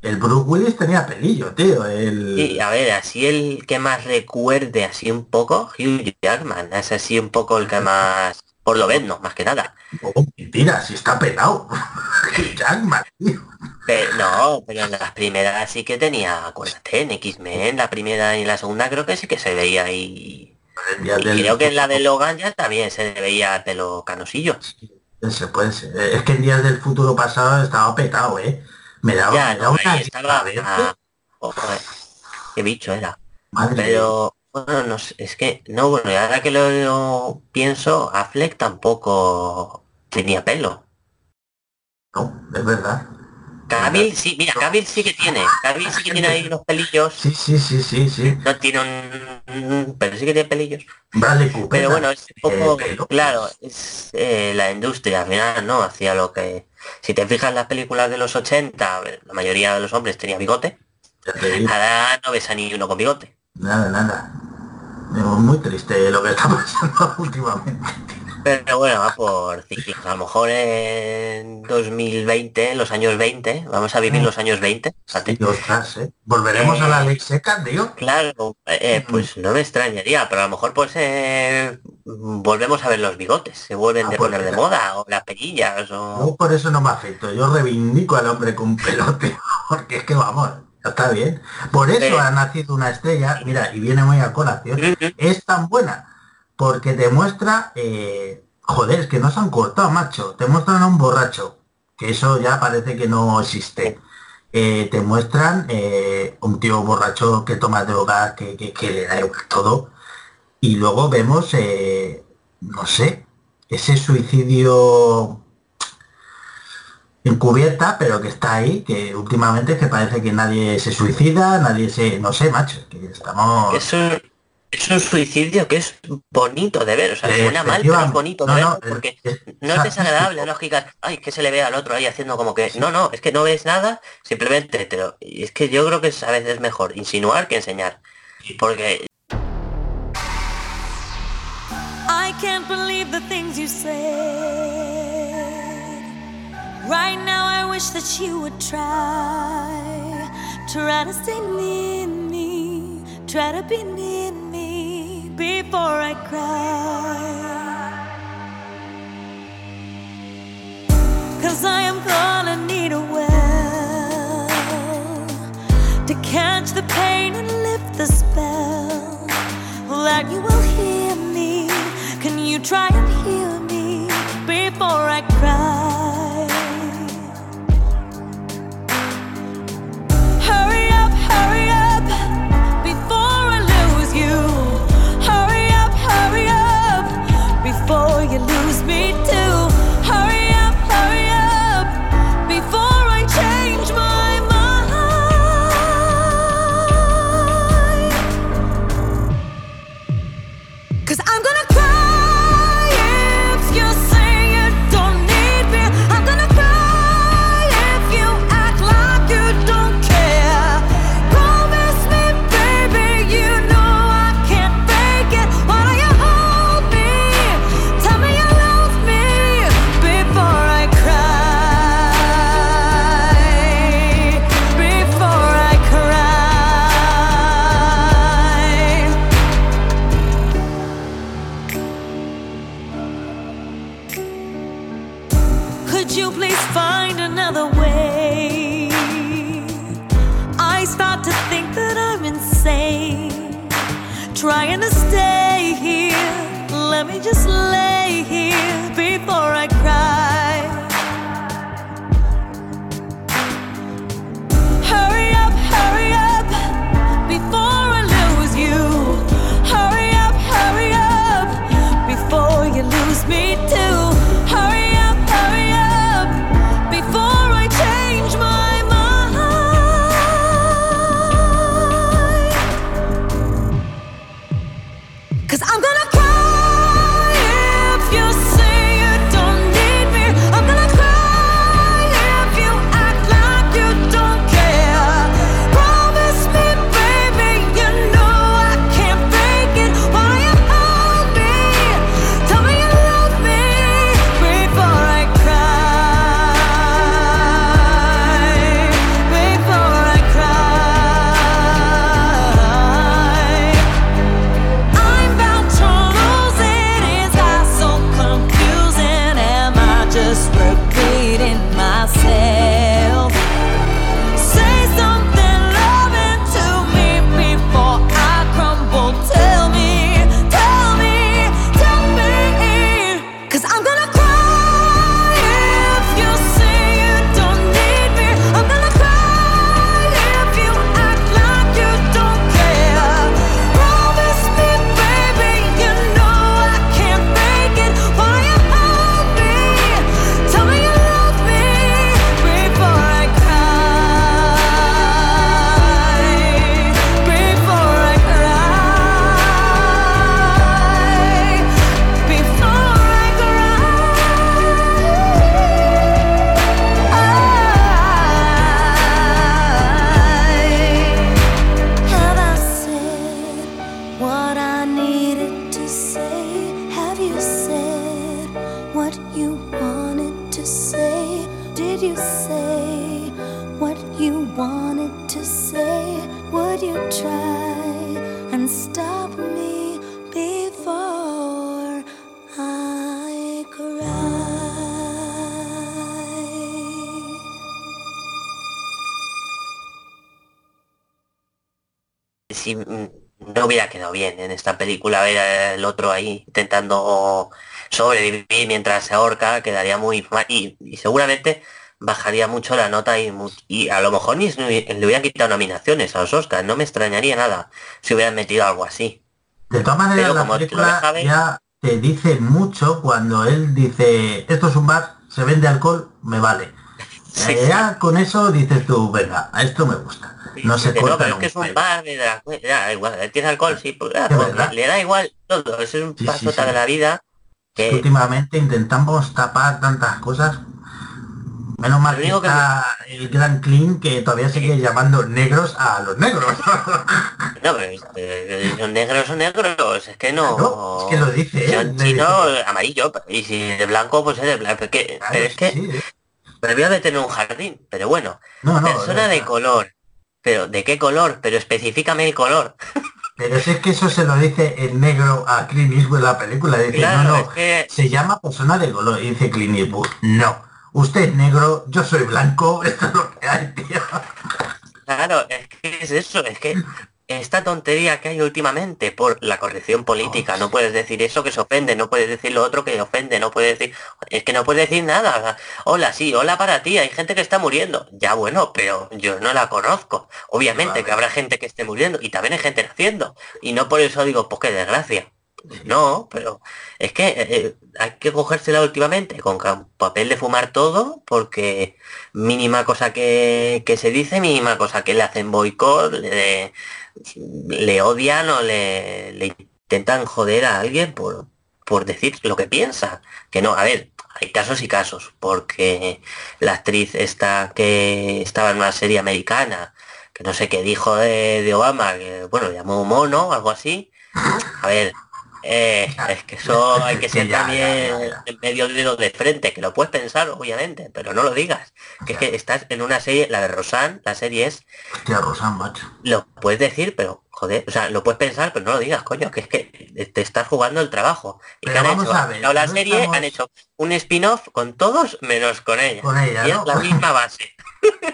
El Bruce Willis tenía pelillo, tío. El... Y a ver, así el que más recuerde así un poco, Hugh Jackman, es así un poco el que más... Por lo no, más que nada. Oh, mentira, si está pelado. Jackman, tío. Pero, no, pero en las primeras sí que tenía, acuérdate, en X-Men, la primera y la segunda creo que sí que se veía ahí. Del- creo que en la de Logan ya también se veía pelo canosillo. Puede ser. Es que en días del futuro pasado estaba petado, ¿eh? Me daba, Ya, me daba no, una estaba... oh, joder, qué bicho era. Madre. Pero, bueno, no sé, es que, no, bueno, ahora que lo, lo pienso, Affleck tampoco tenía pelo. No, es verdad. Cavill sí, mira, Cavill sí que tiene, Cavill sí que tiene ahí unos pelillos, Sí, sí, sí, sí, sí. no tiene un... pero sí que tiene pelillos. Bradley Cooper. Pero bueno, es un poco, eh, claro, es eh, la industria, al final, ¿no? Hacía lo que... Si te fijas en las películas de los 80, la mayoría de los hombres tenía bigote, ahora no ves a ni uno con bigote. Nada, nada. Es muy triste lo que está pasando últimamente. Pero bueno, va por ciclos. A lo mejor en 2020, en los años 20, vamos a vivir los años 20. fíjate. Y ostras, ¿eh? Volveremos a la ley seca, tío. Claro, eh, pues no me extrañaría, pero a lo mejor pues eh, volvemos a ver los bigotes, se vuelven Ah, de pues poner de moda, o las perillas, o... Yo por eso no me afecto. Yo reivindico al hombre con pelote. Porque es que vamos, está bien. Por eso Sí. ha nacido una estrella, mira, y viene muy a colación. Es tan buena porque te muestra, eh, joder, es que no se han cortado, macho. Te muestran a un borracho, que eso ya parece que no existe. Eh, te muestran eh, un tío borracho que toma droga, que, que, le da todo. Y luego vemos, eh, no sé, ese suicidio encubierta, pero que está ahí, que últimamente es parece que nadie se suicida, nadie se, no sé, macho, que estamos... Es un, es un suicidio que es bonito de ver, o sea, suena mal, pero es bonito de No, ver, no, porque es- no es desagradable, no es que digas, ay, que se le ve al otro ahí haciendo como que... No, no, es que no ves nada, simplemente te lo... y Es que yo creo que es a veces mejor insinuar que enseñar, porque I can't believe the things you said. Right now, I wish that you would try. Try to stay near me. Try to be near me before I cry. Cause I am gonna need a well to catch the pain and lift the spell that you will hear me. Can you try and hear me before I cry? Película ver el otro ahí intentando sobrevivir mientras se ahorca, quedaría muy mal y, y seguramente bajaría mucho la nota y, y a lo mejor ni le hubieran quitado nominaciones a los Oscars, no me extrañaría nada si hubieran metido algo así. De todas maneras, la película ver- ya te dice mucho cuando él dice, esto es un bar, se vende alcohol, me vale. Sí, Eh, sí. ya con eso dices tú, venga, a esto me gusta. No se corta. no, pero es que es un pelo". bar de la da igual, tiene alcohol, sí, pues, ah, pues, le da igual todo, es un Sí, pasota sí. de la vida que Últimamente intentamos tapar tantas cosas. Menos mal que está el gran clean que todavía sigue llamando negros a los negros. No, pero eh, son negros son negros, es que no... No, es que lo dice Son le chino, amarillo, y si de blanco, pues es de blanco. Pero, que- Claro, pero es que voy a tener un jardín, pero bueno, No, no, persona de color. Pero, ¿de qué color? Pero específicame el color. Pero si es que eso se lo dice el negro a Clint Eastwood en la película. Dice, Claro, no, no, es que- se llama persona de color. Y dice Clint Eastwood, no. Usted es negro, yo soy blanco, esto es lo que hay, tío. Claro, es que es eso, es que esta tontería que hay últimamente por la corrección política, no puedes decir eso que se ofende, no puedes decir lo otro que ofende, no puedes decir, es que no puedes decir nada. hola, sí, hola para ti, hay gente que está muriendo. Ya bueno, pero yo no la conozco. Obviamente que habrá gente que esté muriendo y también hay gente naciendo. Y no por eso digo, pues qué desgracia. No, pero es que eh, eh, hay que cogérsela últimamente con papel de fumar todo porque mínima cosa que, que se dice, mínima cosa que le hacen boicot, le, le odian o le, le intentan joder a alguien por, por decir lo que piensa. Que no, a ver, hay casos y casos, porque la actriz esta que estaba en una serie americana, que no sé qué dijo de, de Obama, que bueno, llamó mono o algo así. A ver, eh, es que eso hay que ser también en medio dedo de frente, que lo puedes pensar, obviamente, pero no lo digas. Que es que estás en una serie, la de Rosanne, la serie es, Hostia, Rosan, macho. lo puedes decir, pero joder, o sea, lo puedes pensar, pero no lo digas, coño, que es que te estás jugando el trabajo. ¿Y qué han hecho? a ver, la no serie, estamos- han hecho un spin-off con todos menos con ella. Con ella, y ¿no? es la misma base.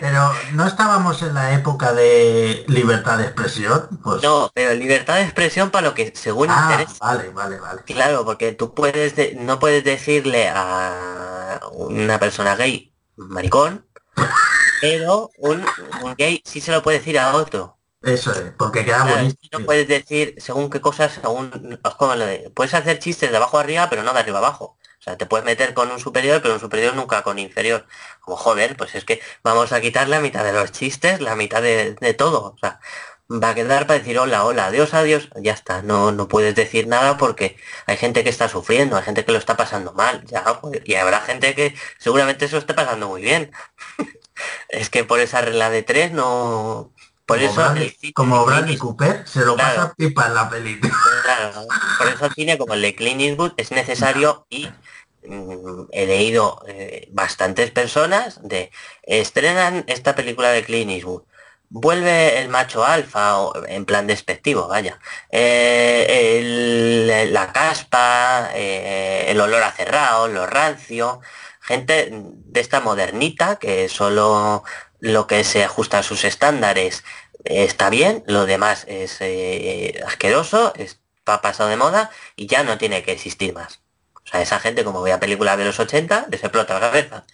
Pero no estábamos en la época de libertad de expresión. Pues, No, pero libertad de expresión para lo que según ah, interesa. vale, vale, vale. Claro, porque tú puedes de- no puedes decirle a una persona gay maricón, pero un, un gay sí se lo puede decir a otro. Eso es, porque queda Claro, bonito. no puedes decir según qué cosas, según puedes hacer chistes de abajo arriba, pero no de arriba abajo. O sea, te puedes meter con un superior, pero un superior nunca con inferior. Como joder, pues es que vamos a quitar la mitad de los chistes, la mitad de, de todo. O sea, va a quedar para decir hola, hola, adiós, adiós, ya está. No, no puedes decir nada porque hay gente que está sufriendo, hay gente que lo está pasando mal, ya, joder, y habrá gente que seguramente eso esté pasando muy bien. es que por esa regla de tres no. Por como eso Bradley, el cine- como cine- Cooper se lo Claro. pasa pipa en la película. Claro, por eso el cine como el de Clint Eastwood es necesario y he leído eh, bastantes personas de estrenan esta película de Clint Eastwood. Vuelve el macho alfa, o en plan despectivo, vaya. Eh, la caspa, eh, el olor a cerrado, lo rancio. Gente de esta modernita que solo lo que se ajusta a sus estándares está bien, lo demás es asqueroso, está pasado de moda y ya no tiene que existir más. O sea, esa gente como vea películas de los 80 les explota la cabeza.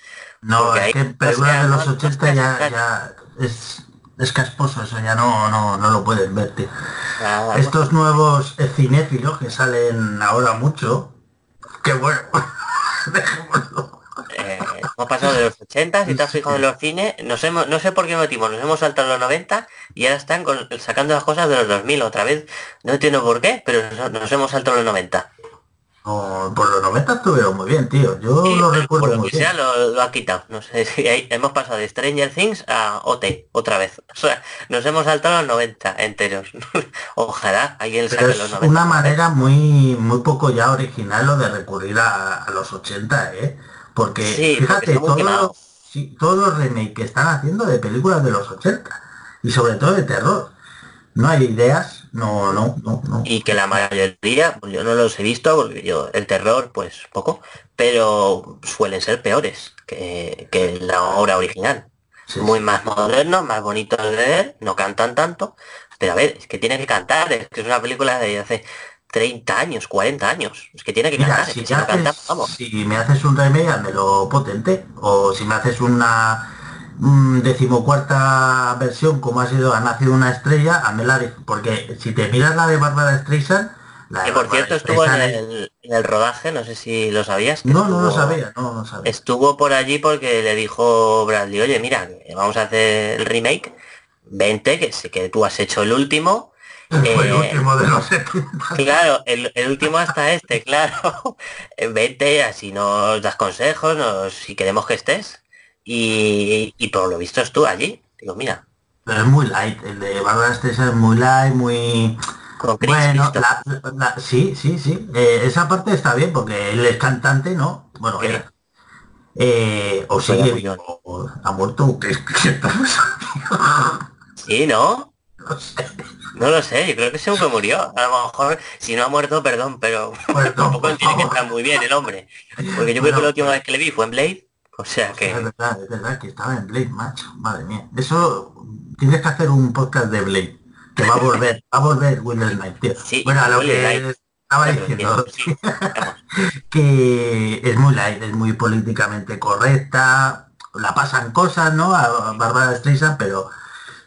No, es que películas de los no- no 80 sea- ya, ya es, es casposo, eso ya no, no, no lo puedes ver, tío. Estos nuevos cinéfilos que salen ahora mucho, que bueno, dejémoslo. eh, hemos pasado de los 80, si te has fijado en los cines, nos hemos, no sé por qué motivo, nos hemos saltado los 90 y ahora están con- sacando las cosas de los 2000 otra vez. No entiendo por qué, pero nos, nos hemos saltado los 90. No, por los 90 estuvieron muy bien, tío. Yo Sí, lo recuerdo por lo muy que bien. sea lo, lo ha quitado. No sé si hay- hemos pasado de Stranger Things a OT otra vez. O sea, nos hemos saltado los 90 enteros. Ojalá alguien Pero saque los es 90. una manera muy muy poco ya original lo de recurrir a, a los 80, ¿eh? Porque Sí, porque fíjate, muy todos los, sí, todos los remakes que están haciendo de películas de los 80 y sobre todo de terror. No hay ideas, no, no, no, no. Y que la mayoría, pues yo no los he visto, porque yo el terror, pues poco, pero suelen ser peores que, que la obra original. Sí, Muy sí. más modernos, más bonitos de ver, no cantan tanto. Pero a ver, es que tiene que cantar, es que es una película de hace 30 años, 40 años. Es que tiene que Mira, cantar, si, es que si haces, vamos. si me haces un remake, házmelo potente. O si me haces una mm, decimocuarta versión, como ha sido Ha nacido una estrella, házmela de- Porque si te miras la de Bárbara Streisand, la Que por cierto estuvo en el, en el rodaje, no sé si lo sabías. No, no lo estuvo- sabía, no lo sabía. Estuvo por allí porque le dijo Bradley, oye, mira, vamos a hacer el remake, vente, que sé que tú has hecho el último. Fue el eh, último de los 70. Claro, el, el último hasta este, claro. Vente, así nos das consejos, nos, si queremos que estés. Y, y por lo visto estuvo allí. Digo, mira, Pero es muy light, el de Bárbara Streisand es muy light, muy... con Chris Bueno, Christopher. la- la- sí, sí, sí. Eh, esa parte está bien porque él es cantante, ¿no? Bueno. Eh, o sigue muy o ha muerto. ¿Qué, qué estamos? Sí, ¿no? No sé. No lo sé, yo creo que siempre murió. A lo mejor, si no ha muerto, perdón, pero tampoco tiene que estar muy bien el hombre. Porque yo creo Bueno, que la última vez que le vi fue en Blade. O sea Es que... verdad, es verdad que estaba en Blade, macho. Madre mía. Eso tienes que hacer un podcast de Blade. Que va a volver, va a volver Will Knight, tío. Sí, bueno, a lo que estaba diciendo. que- sí, vamos. que es muy light, es muy políticamente correcta, la pasan cosas, ¿no? A Bárbara Streisand, pero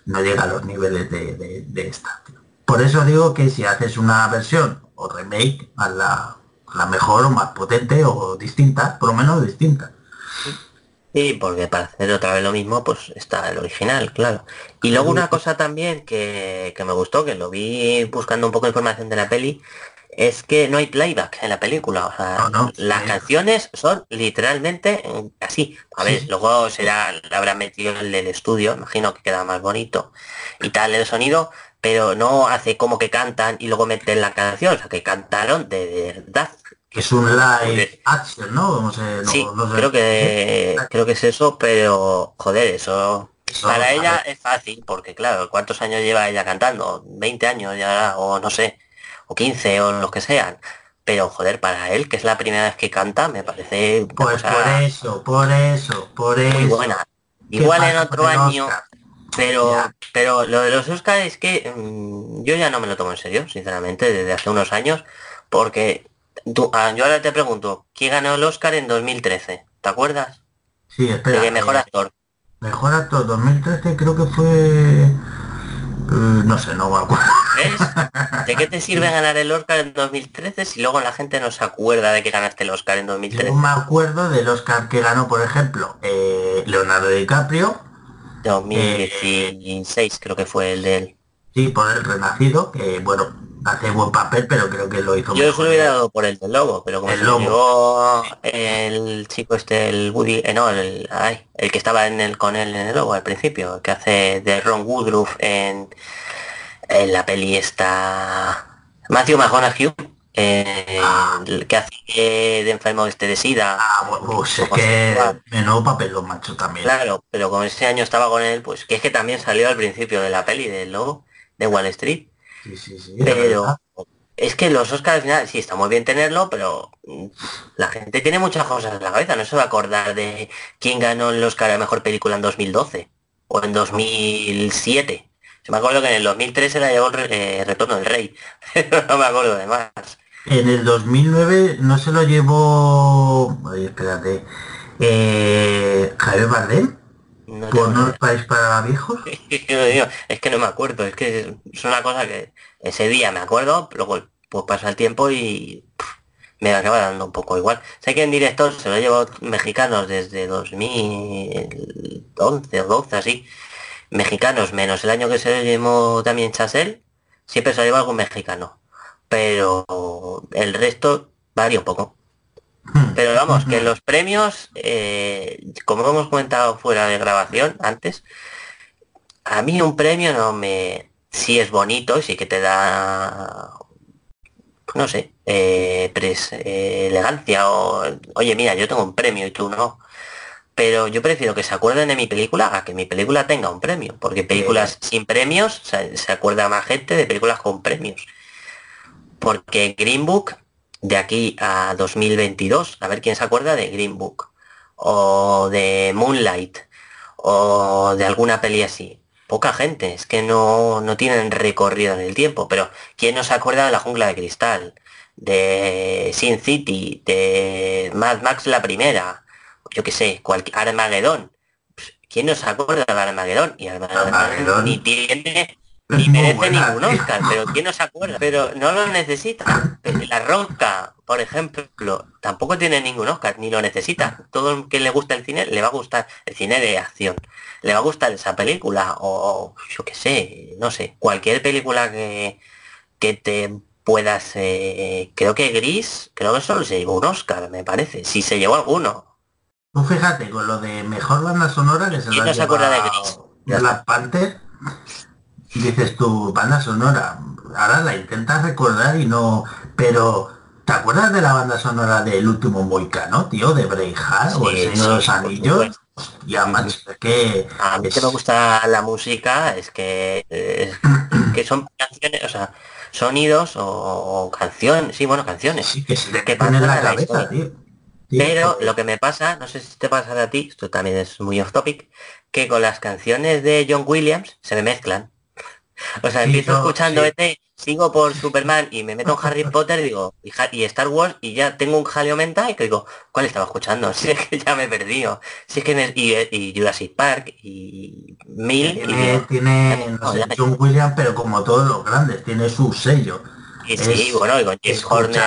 no llega a los niveles de, de- de esta. tío. Por eso digo que si haces una versión o remake, a la, la mejor o más potente o distinta, por lo menos distinta. Sí, porque para hacer otra vez lo mismo, pues está el original, claro. Y luego una cosa también que, que me gustó, que lo vi buscando un poco de información de la peli, es que no hay playback en la película. O sea, No, no, las sí. canciones son literalmente así. A ver, Sí. luego será, le habrán metido el del estudio, imagino que queda más bonito y tal el sonido, pero no hace como que cantan y luego meten la canción, o sea, que cantaron de verdad. Es un live action, ¿no? No sé, Sí, no sé. creo que creo que es eso, pero joder, eso Eso, para ella es fácil, porque claro, ¿cuántos años lleva ella cantando? 20 años ya, o no sé, o 15 o los que sean. Pero joder, para él, que es la primera vez que canta, me parece Pues cosa por eso, por eso, por eso. muy buena. ¿Qué Igual en otro año, Oscar? pero Ya. pero lo de los Oscars es que mm, yo ya no me lo tomo en serio, sinceramente, desde hace unos años, porque tú- ah, yo ahora te pregunto, ¿quién ganó el Oscar en 2013? ¿Te acuerdas? Sí, espera. De mejor eh, actor. Mejor actor 2013 creo que fue... eh, no sé, no me acuerdo. ¿Ves? ¿De qué te sirve ganar el Oscar en 2013 si luego la gente no se acuerda de que ganaste el Oscar en Yo 2013? me acuerdo del Oscar que ganó, por ejemplo, eh, Leonardo DiCaprio, 2016 creo que fue el de él. sí, por El Renacido, que bueno, hace buen papel, pero creo que lo hizo Yo mejor. hubiera dado por el del lobo, pero como El Lobo. llevó el chico este, el Woody, eh, no, el, ay, el que estaba en el con él en el lobo al principio, el que hace de Ron Woodruff en, en la peli esta Matthew McConaughey, eh, Ah. el que hace de enfermo este de SIDA. Ah, pues es que menudo papel lo macho también. Claro, pero como ese año estaba con él, pues que es que también salió al principio de la peli del lobo de Wall Street. Sí, sí, Pero es que los Oscars al final sí está muy bien tenerlo, pero la gente tiene muchas cosas en la cabeza. No se va a acordar de quién ganó el Oscar a mejor película en 2012 o en 2007. Se me acuerdo que en el 2003 se la llevó eh, Retorno del Rey, no me acuerdo de más. En el 2009 no se lo llevó... Ay, espérate. Eh, Javier Bardem, No por es país para viejos. es que no me acuerdo, es que es una cosa que ese día me acuerdo, luego pues pasa el tiempo y pff, me acaba dando un poco igual. Sé que en director se lo llevo mexicanos desde 2011 o 12 así. Mexicanos, menos el año que se lo llevó también Chasel, siempre se lo lleva algún mexicano. Pero el resto varía un poco. Pero vamos, que los premios, eh, como hemos comentado fuera de grabación antes, a mí un premio no me... Sí es bonito, sí que te da, no sé, eh, pres- eh, elegancia o, oye, mira, yo tengo un premio y tú no. Pero yo prefiero que se acuerden de mi película a que mi película tenga un premio, porque películas sin premios se, se acuerda más gente de películas con premios. Porque Green Book, de aquí a 2022, a ver quién se acuerda de Green Book, o de Moonlight, o de alguna peli así. Poca gente, es que no, no tienen recorrido en el tiempo, pero ¿quién no se acuerda de La Jungla de Cristal? De Sin City, de Mad Max la primera, yo qué sé, Armagedón. ¿Quién no se acuerda de Armagedón? Y Armagedón, Armagedón. ni tiene Es merece ningún. Oscar, pero ¿quién no se acuerda? Pero no lo necesita. La Roca, por ejemplo, tampoco tiene ningún Oscar, ni lo necesita. Todo el que le gusta el cine le va a gustar el cine de acción. Le va a gustar esa película o yo qué sé, no sé, cualquier película que, que te puedas... eh, creo que Gris, creo que solo se llevó un Oscar, me parece. Si se llevó alguno. Tú fíjate, con lo de mejor banda sonora que se ¿Quién lo ha no se acuerda de Gris? Black Panther, y dices tu banda sonora, ahora la intentas recordar y no, pero ¿te acuerdas de la banda sonora del último Moicano, tío, de Braveheart o El Sí, Señor de los sí, Anillos? Ya, macho, es que A mí es- que me gusta la música es que, eh, que son canciones, o sea, sonidos o, o canciones, sí, bueno, canciones. sí que se te que meten en la la cabeza, tío. Sí, Pero lo que me pasa, no sé si te pasa a ti, esto también es muy off topic, que con las canciones de John Williams se me mezclan. O sea, Sí, empiezo no, escuchando sí. ET, sigo por Superman y me meto en Harry Potter digo, y, Ha- y Star Wars y ya tengo un jaleo mental y que digo, ¿cuál estaba escuchando? Si es que ya me he perdido. Si es que me- y, y Jurassic Park y Mil y tiene, digo, tiene, no sé. John Williams, pero como todos los grandes, tiene su sello. y sí, es bueno, y con James Horner,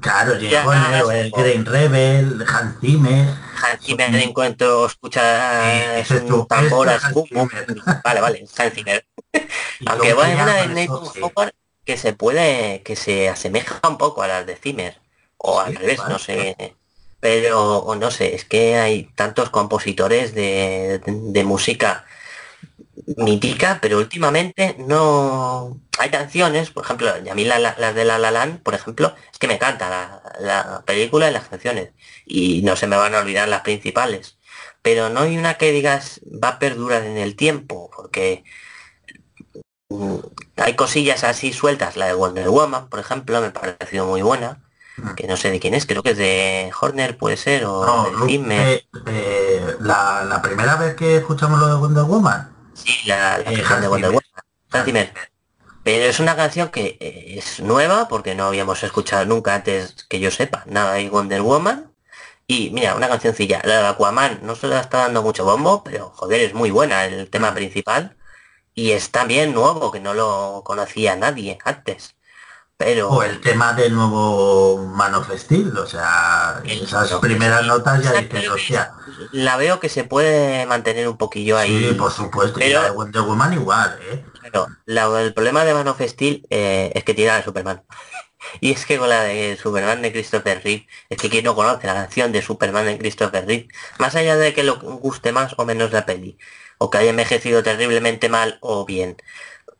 claro, James Ya, Horner, o el. Green Rebel, Hans Zimmer, Hans Zimmer en cuanto escucha tambor Zimmer. Vale, vale, Hans Zimmer. Aunque bueno, hay una de Nathan. Howard que se puede, que se asemeja un poco a las de Zimmer, o Sí, al revés, vale. no sé. Pero, o no sé, es que hay tantos compositores de, de música mítica, pero últimamente no... Hay canciones, por ejemplo, y a mí la- la- las de La La Land, por ejemplo, es que me encanta la, la película y las canciones. Y no se me van a olvidar las principales. Pero no hay una que digas va a perdurar en el tiempo, porque hay cosillas así sueltas. La de Wonder Woman, por ejemplo, me ha parecido muy buena. Que no sé de quién es, creo que es de Horner, puede ser, o No, de eh, eh, la, la primera vez que escuchamos lo de Wonder Woman, Sí, la, la Eh, canción de Wonder. Woman. Hans. Pero es una canción que eh, es nueva porque no habíamos escuchado nunca antes que yo sepa nada de Wonder Woman. Y mira, una cancioncilla, la de Aquaman, no se la está dando mucho bombo, pero joder, es muy buena el tema principal. Y es también nuevo, que no lo conocía nadie antes. Pero o el tema del nuevo Man of Steel, o sea, El- esas primeras sí, notas ya que hostia, la veo que se puede mantener un poquillo ahí. sí, por supuesto, y pero- la de Wonder Woman igual, ¿eh? Claro, la- el problema de Man of Steel eh, es que tiene a Superman. Y es que con la de Superman de Christopher Reeve, es que quien no conoce la canción de Superman de Christopher Reeve, más allá de que lo guste más o menos la peli, o que haya envejecido terriblemente mal o bien,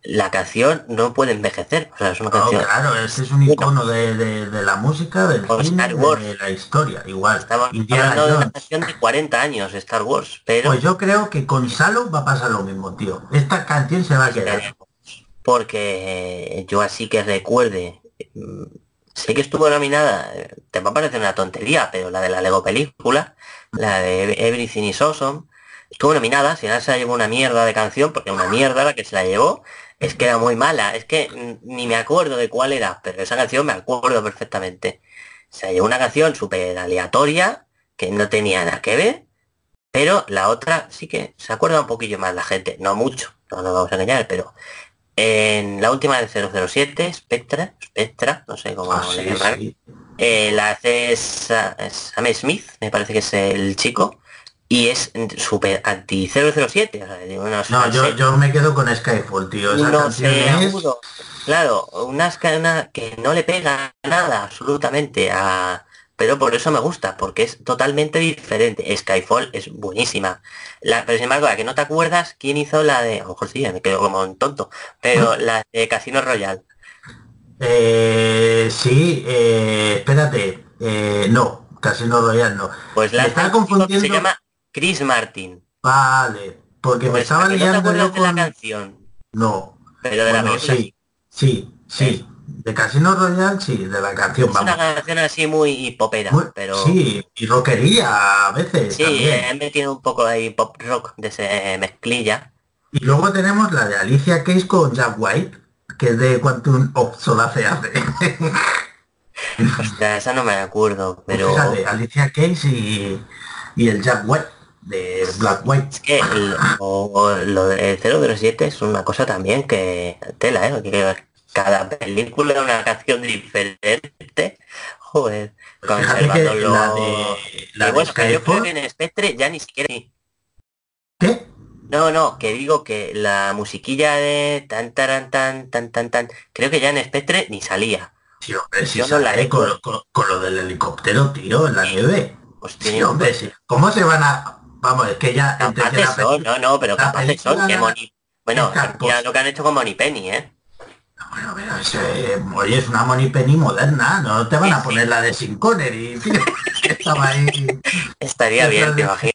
la canción no puede envejecer. O sea, es una No, canción. claro, ese es un icono de, de- de la música, del cine, Star Wars. de la historia, igual. Estamos Indiana hablando de una canción de 40 años, Star Wars, pero Pues yo creo que con Salo va a pasar lo mismo, tío. Esta canción se va a quedar. porque yo así que recuerde, sé que estuvo nominada, te va a parecer una tontería, pero la de la Lego película, la de Everything is Awesome, estuvo nominada, si no se la llevó una mierda de canción, porque una mierda la que se la llevó, es que era muy mala, es que ni me acuerdo de cuál era, pero esa canción me acuerdo perfectamente. Se llevó una canción súper aleatoria, que no tenía nada que ver, pero la otra sí que se acuerda un poquillo más la gente, no mucho, no nos vamos a engañar, pero en la última del 007, Spectra, Spectra, no sé cómo Ah, le sí, llaman, sí. eh, la hace Sa- Sam Smith, me parece que es el chico, y es súper anti 007. O sea, no, una yo, me quedo con Skyfall, tío. Esa no es... Claro, una escena que no le pega nada absolutamente a... Pero por eso me gusta, porque es totalmente diferente. Skyfall es buenísima. La, pero sin embargo, la que no te acuerdas quién hizo la de... A lo mejor sí, me quedo como un tonto. Pero la de Casino Royale. Eh, sí, eh, espérate. Eh, no, Casino Royale no. Pues la Me estaba que confundiendo- se llama Chris Martin. Vale, porque me Pues, estaba ¿a que no te liando acuerdas de la canción? No, Pero de la Bueno, película sí, sí, sí. De Casino Royale, sí, de la canción, Es vamos. una canción así muy popera, Muy- pero... Sí, y rockería a veces Sí, también. he metido un poco ahí pop rock de ese mezclilla. Y luego tenemos la de Alicia Keys con Jack White, que es de Quantum of Solace hace. Hostia, esa no me acuerdo, pero Fíjate, Alicia Keys y, y el Jack White de Black White. es que el- o- o lo de 007 es una cosa también que tela, ¿eh? Que cada película es una canción diferente. Joder, conservándolo. la de, la Y de bueno, que yo creo que en Spectre ya ni siquiera... ¿Qué? No, no, que digo que la musiquilla de tan taran tan tan tan tan creo que ya en Spectre ni salía. Sí, hombre, sí Yo no la con, con- con lo del helicóptero, tío, en la nieve. Pues Sí, hombre, sí. ¿Cómo se van a...? Vamos, es que ya... la son, no, no, pero de son que Moni... Bueno, mira lo que han hecho con Moni Penny, ¿eh? Bueno, pero eh, oye, es una Money Penny moderna, no te van a poner la de Sin Connery, Estaba ahí... Estaría bien, te imaginas.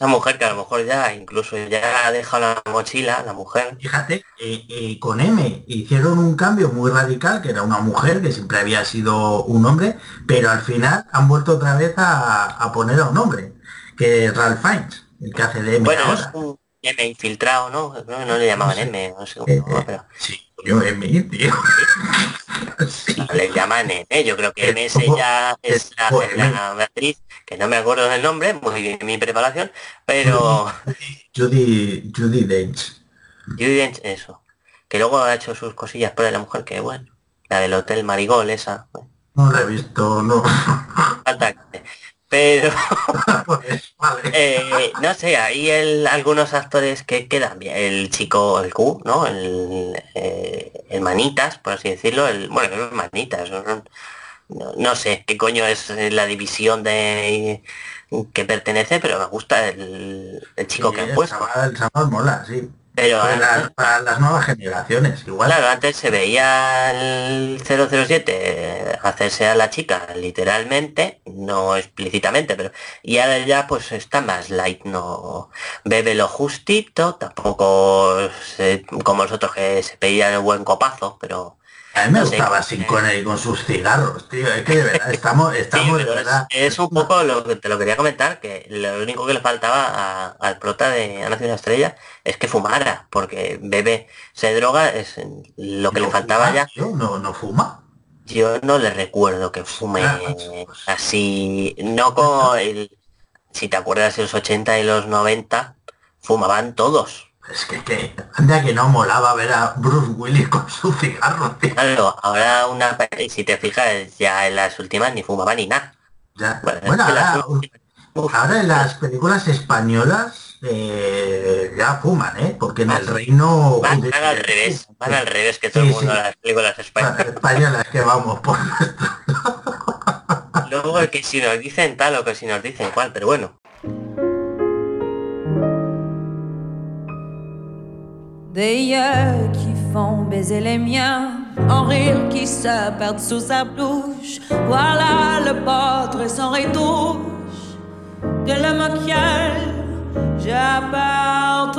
mujer que a lo mejor ya incluso ya ha dejado la mochila, la mujer. Fíjate, eh, eh, con M hicieron un cambio muy radical, que era una mujer, que siempre había sido un hombre, pero al final han vuelto otra vez a, a poner a un hombre, que es Ralph Fiennes, el que hace de M Bueno, es M infiltrado, ¿no? No, no le llamaban No sé. M, no sé Eh, cómo, eh, pero sí, coño, M, tío. Sí. le llaman M, yo creo que Es MS ya es la, M. la actriz, que no me acuerdo del nombre, muy bien mi preparación, pero Judy, Judy Dench. Judi Dench, eso. Que luego ha hecho sus cosillas por la mujer, que bueno, la del Hotel Marigol, esa, bueno, No la he visto, no. falta Pero, eh, no sé, hay el- algunos actores que quedan bien. El chico, el Q, ¿no? El, eh, el Manitas, por así decirlo. El, bueno, no es Manitas. no, no- sé qué coño es la división de que pertenece, pero me gusta el, el chico Sí, que han el puesto. chaval- el chaval mola, sí. Pero Para las, nuevas generaciones, igual. Claro, antes se veía el 007 hacerse a la chica literalmente, no explícitamente, pero y ahora ya pues está más light, no bebe lo justito, tampoco se- como los otros que se pedían el buen copazo, pero A mí me gustaba eh, Sin Connery con sus cigarros, tío. Es que de verdad estamos, sí, estamos de es, un poco lo que te lo quería comentar, que lo único que le faltaba a- al prota de Ana Ciudad Estrella es que fumara, porque bebe, se droga, es lo que ¿No le faltaba fuma, ya. tío? No, no fuma. Yo no le recuerdo que fume Ah, pues. así, no como el, si te acuerdas de los 80 y los 90, fumaban todos. Es que, que anda que no molaba ver a Bruce Willis con su cigarro, tío. Claro, ahora una, pe- si te fijas, ya en las últimas ni fumaban ni nada. Ya. Bueno, Bueno, las ahora, ahora en las películas españolas eh, ya fuman, ¿eh? Porque en el reino... van, van al revés, van al revés que todo el mundo sí. las películas españolas. españolas que vamos por... Luego que si nos dicen tal o que si nos dicen cual, pero bueno. Des yeux qui font baiser les miens, en rire qui se perdent sous sa bouche. Voilà le portrait sans retouche de l'homme auquel j'apporte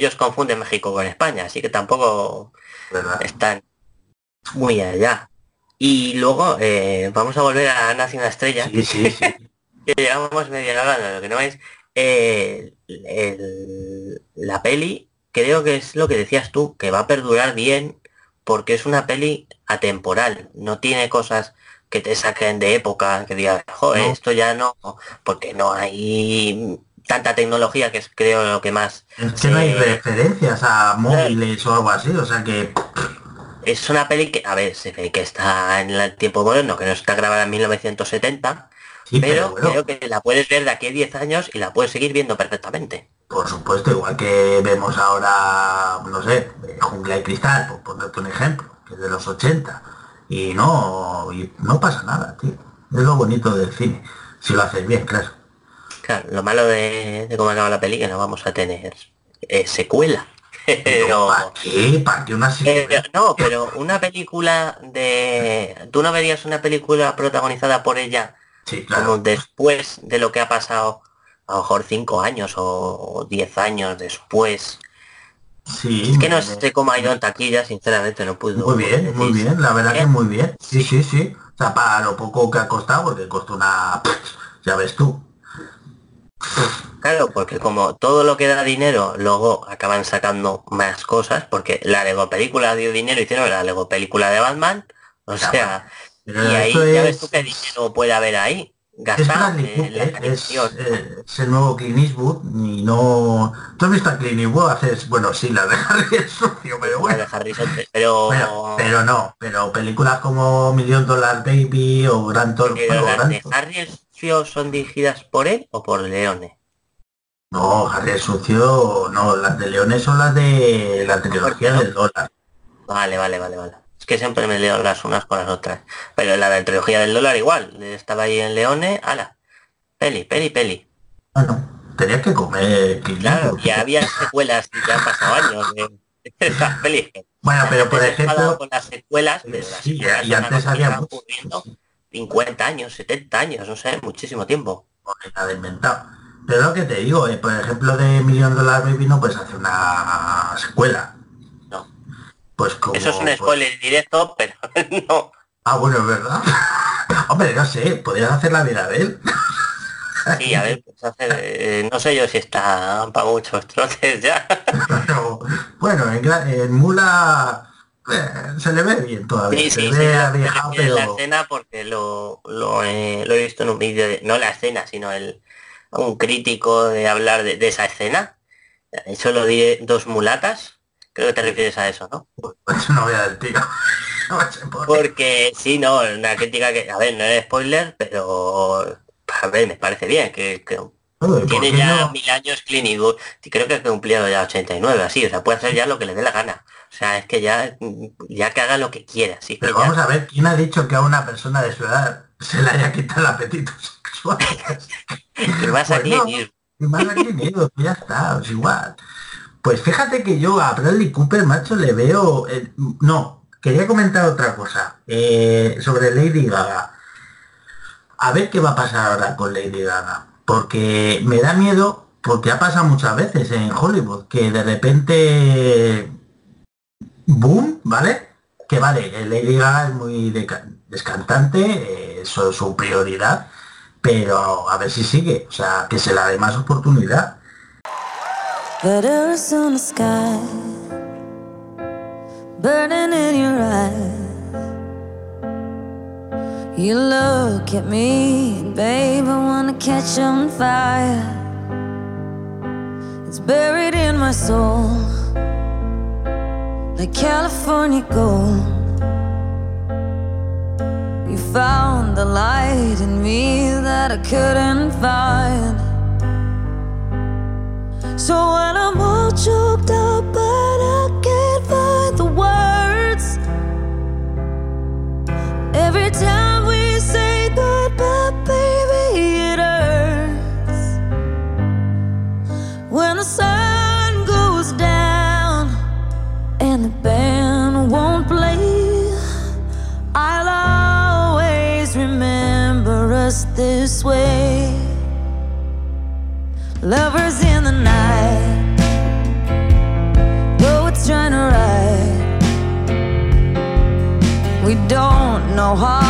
ellos confunden México con España, así que tampoco ¿Verdad? están muy allá. Y luego eh, vamos a volver a Nace una estrella, Sí, sí, sí. que llevamos media hora lo que no es eh, el- la peli, creo que es lo que decías tú, que va a perdurar bien porque es una peli atemporal, no tiene cosas que te saquen de época, que digas, joder, No. esto ya no, porque no hay tanta tecnología que es creo lo que más Es que no hay se- referencias a móviles o algo así, o sea que Es una peli que, a ver, se ve que está en el tiempo moderno, que no está grabada en 1970, sí, pero, pero, bueno, creo que la puedes ver de aquí a 10 años y la puedes seguir viendo perfectamente. por supuesto, igual que vemos ahora, no sé, eh, Jungla y Cristal, por ponerte un ejemplo, que es de los 80, y no, y no pasa nada, tío. Es lo bonito del cine, si lo haces bien, claro. Claro, lo malo de, de cómo acaba la peli que no vamos a tener eh, secuela. Pero, ¿Para qué? ¿Para qué una eh, no, pero una película de... ¿Tú no verías una película protagonizada por ella Sí, como claro. después de lo que ha pasado, a lo mejor 5 años o 10 años después? Sí, Es que no sé cómo ha ido en taquilla, sinceramente no puedo. Muy bien, muy bien, la verdad que Bien. muy bien. Sí, sí, sí. O sea, para lo poco que ha costado, porque costó una... Ya ves tú. Claro, porque como todo lo que da dinero, luego acaban sacando más cosas, porque la Lego película dio dinero, hicieron la Lego película de Batman, o Ya, sea, Pero y ahí esto ya ves es- tú qué dinero puede haber ahí, Es gastado en la es, eh, es el nuevo Clint Eastwood y no... ¿Tú has visto a Clint Eastwood? Haces, bueno, sí, la de Harry es sucio, pero la bueno. de Harrison, pero, Pero, pero no, pero películas como Million Dollar Baby o Gran Tor... pero bueno, las de son dirigidas por él o por Leone. No, Harry el sucio, no, las de Leones son las de la trilogía del dólar. Vale, vale, vale, vale. Es que siempre me leo las unas con las otras. Pero la de trilogía del dólar igual. Estaba ahí en Leone, ala. Peli, peli, peli. Bueno, tenías que comer Clint Claro, Eastwood. y había secuelas y ya han pasado años de, pelis. Bueno, pero por ejemplo, con las secuelas, pero las sí, secuelas y antes que había lleva mucho. ocurriendo 50 años, 70 años, no sé, muchísimo tiempo. nada de inventado. Pero lo que te digo, eh, por ejemplo, de Million Dollar Baby no puedes hacer una secuela. No. Pues como... Eso es un pues- spoiler directo, pero no. Ah, bueno, es verdad. Hombre, no sé, podrías hacer la vida de él. Sí, a ver, pues hacer, eh, no sé yo si está para muchos trotes ya. Bueno, en, en Mula se le ve bien todavía. Sí, se sí, le sí, ve la, aviejado, la pero... escena porque lo, lo, he, lo he visto en un vídeo, de, no la escena, sino el un crítico de hablar de, de esa escena. Solo di dos mulatas Creo que te refieres a eso, ¿no? Pues no voy a dar tiro. No sé por qué. Porque sí, no, una crítica que, a ver, no es spoiler, pero a ver, me parece bien, que, que Joder, ¿por tiene ya no? mil años Clint Eastwood, y creo que ha cumplido ya 89, así, o sea, puede hacer ya lo que le dé la gana. O sea, es que ya, ya que haga lo que quiera, así que Pero ya- vamos a ver, ¿quién ha dicho que a una persona de su edad se le haya quitado el apetito sexual? y Pues no. Más aquí Eastwood, ya está, es igual. Pues fíjate que yo a Bradley Cooper, macho, le veo... eh, no, quería comentar otra cosa eh, sobre Lady Gaga. A ver qué va a pasar ahora con Lady Gaga. Porque me da miedo, porque ha pasado muchas veces en Hollywood, que de repente... Boom, ¿vale? Que vale, Lady Gaga es muy descantante, eh, eso es su prioridad, pero a ver si sigue, o sea, que se le dé más oportunidad. Burning in your eyes. You look at me, babe, I wanna catch on fire. It's buried in my soul, like California gold. You found the light in me that I couldn't find. So when I'm all choked up, know how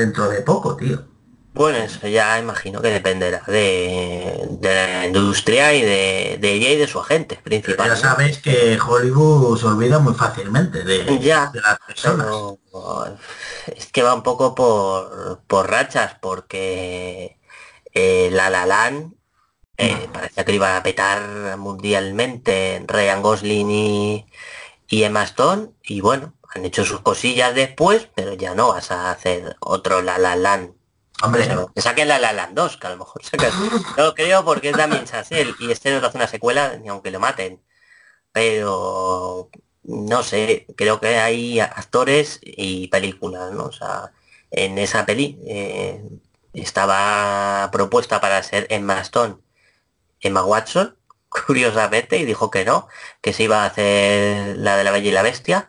dentro de poco, tío. Bueno, eso ya imagino que dependerá de, de la industria y de, de ella y de su agente Pero principal. ya sabéis que Hollywood se olvida muy fácilmente de, Ya, de las personas. pero es que va un poco por, por rachas, porque eh, La La Land eh, parecía que iba a petar mundialmente Ryan Gosling y, y Emma Stone, y bueno, han hecho sus cosillas después, pero ya no vas a hacer otro La La Land. Hombre, Pero que saquen la La Land 2, que a lo mejor sacan. No lo creo porque es Damien Chazelle y este no te hace una secuela ni aunque lo maten. Pero no sé, creo que hay actores y películas, ¿no? O sea, en esa peli eh, estaba propuesta para ser Emma Stone, Emma Watson, curiosamente, y dijo que no, que se iba a hacer la de la Bella y la Bestia.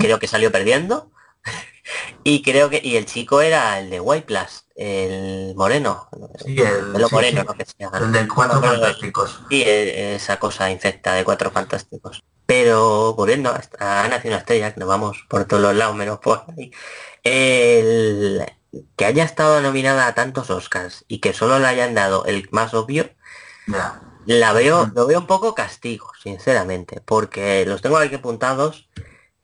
Creo que salió perdiendo. y creo que. Y el chico era el de White Plus, el moreno. Sí, el- sí, moreno, de Cuatro No, Fantásticos. Sí, e- esa cosa infecta de cuatro fantásticos. Pero volviendo a a Nace una estrella, que nos vamos por todos los lados menos por ahí. El que haya estado nominada a tantos Oscars y que solo le hayan dado el más obvio, la veo, lo veo un poco castigo, sinceramente, porque los tengo aquí apuntados.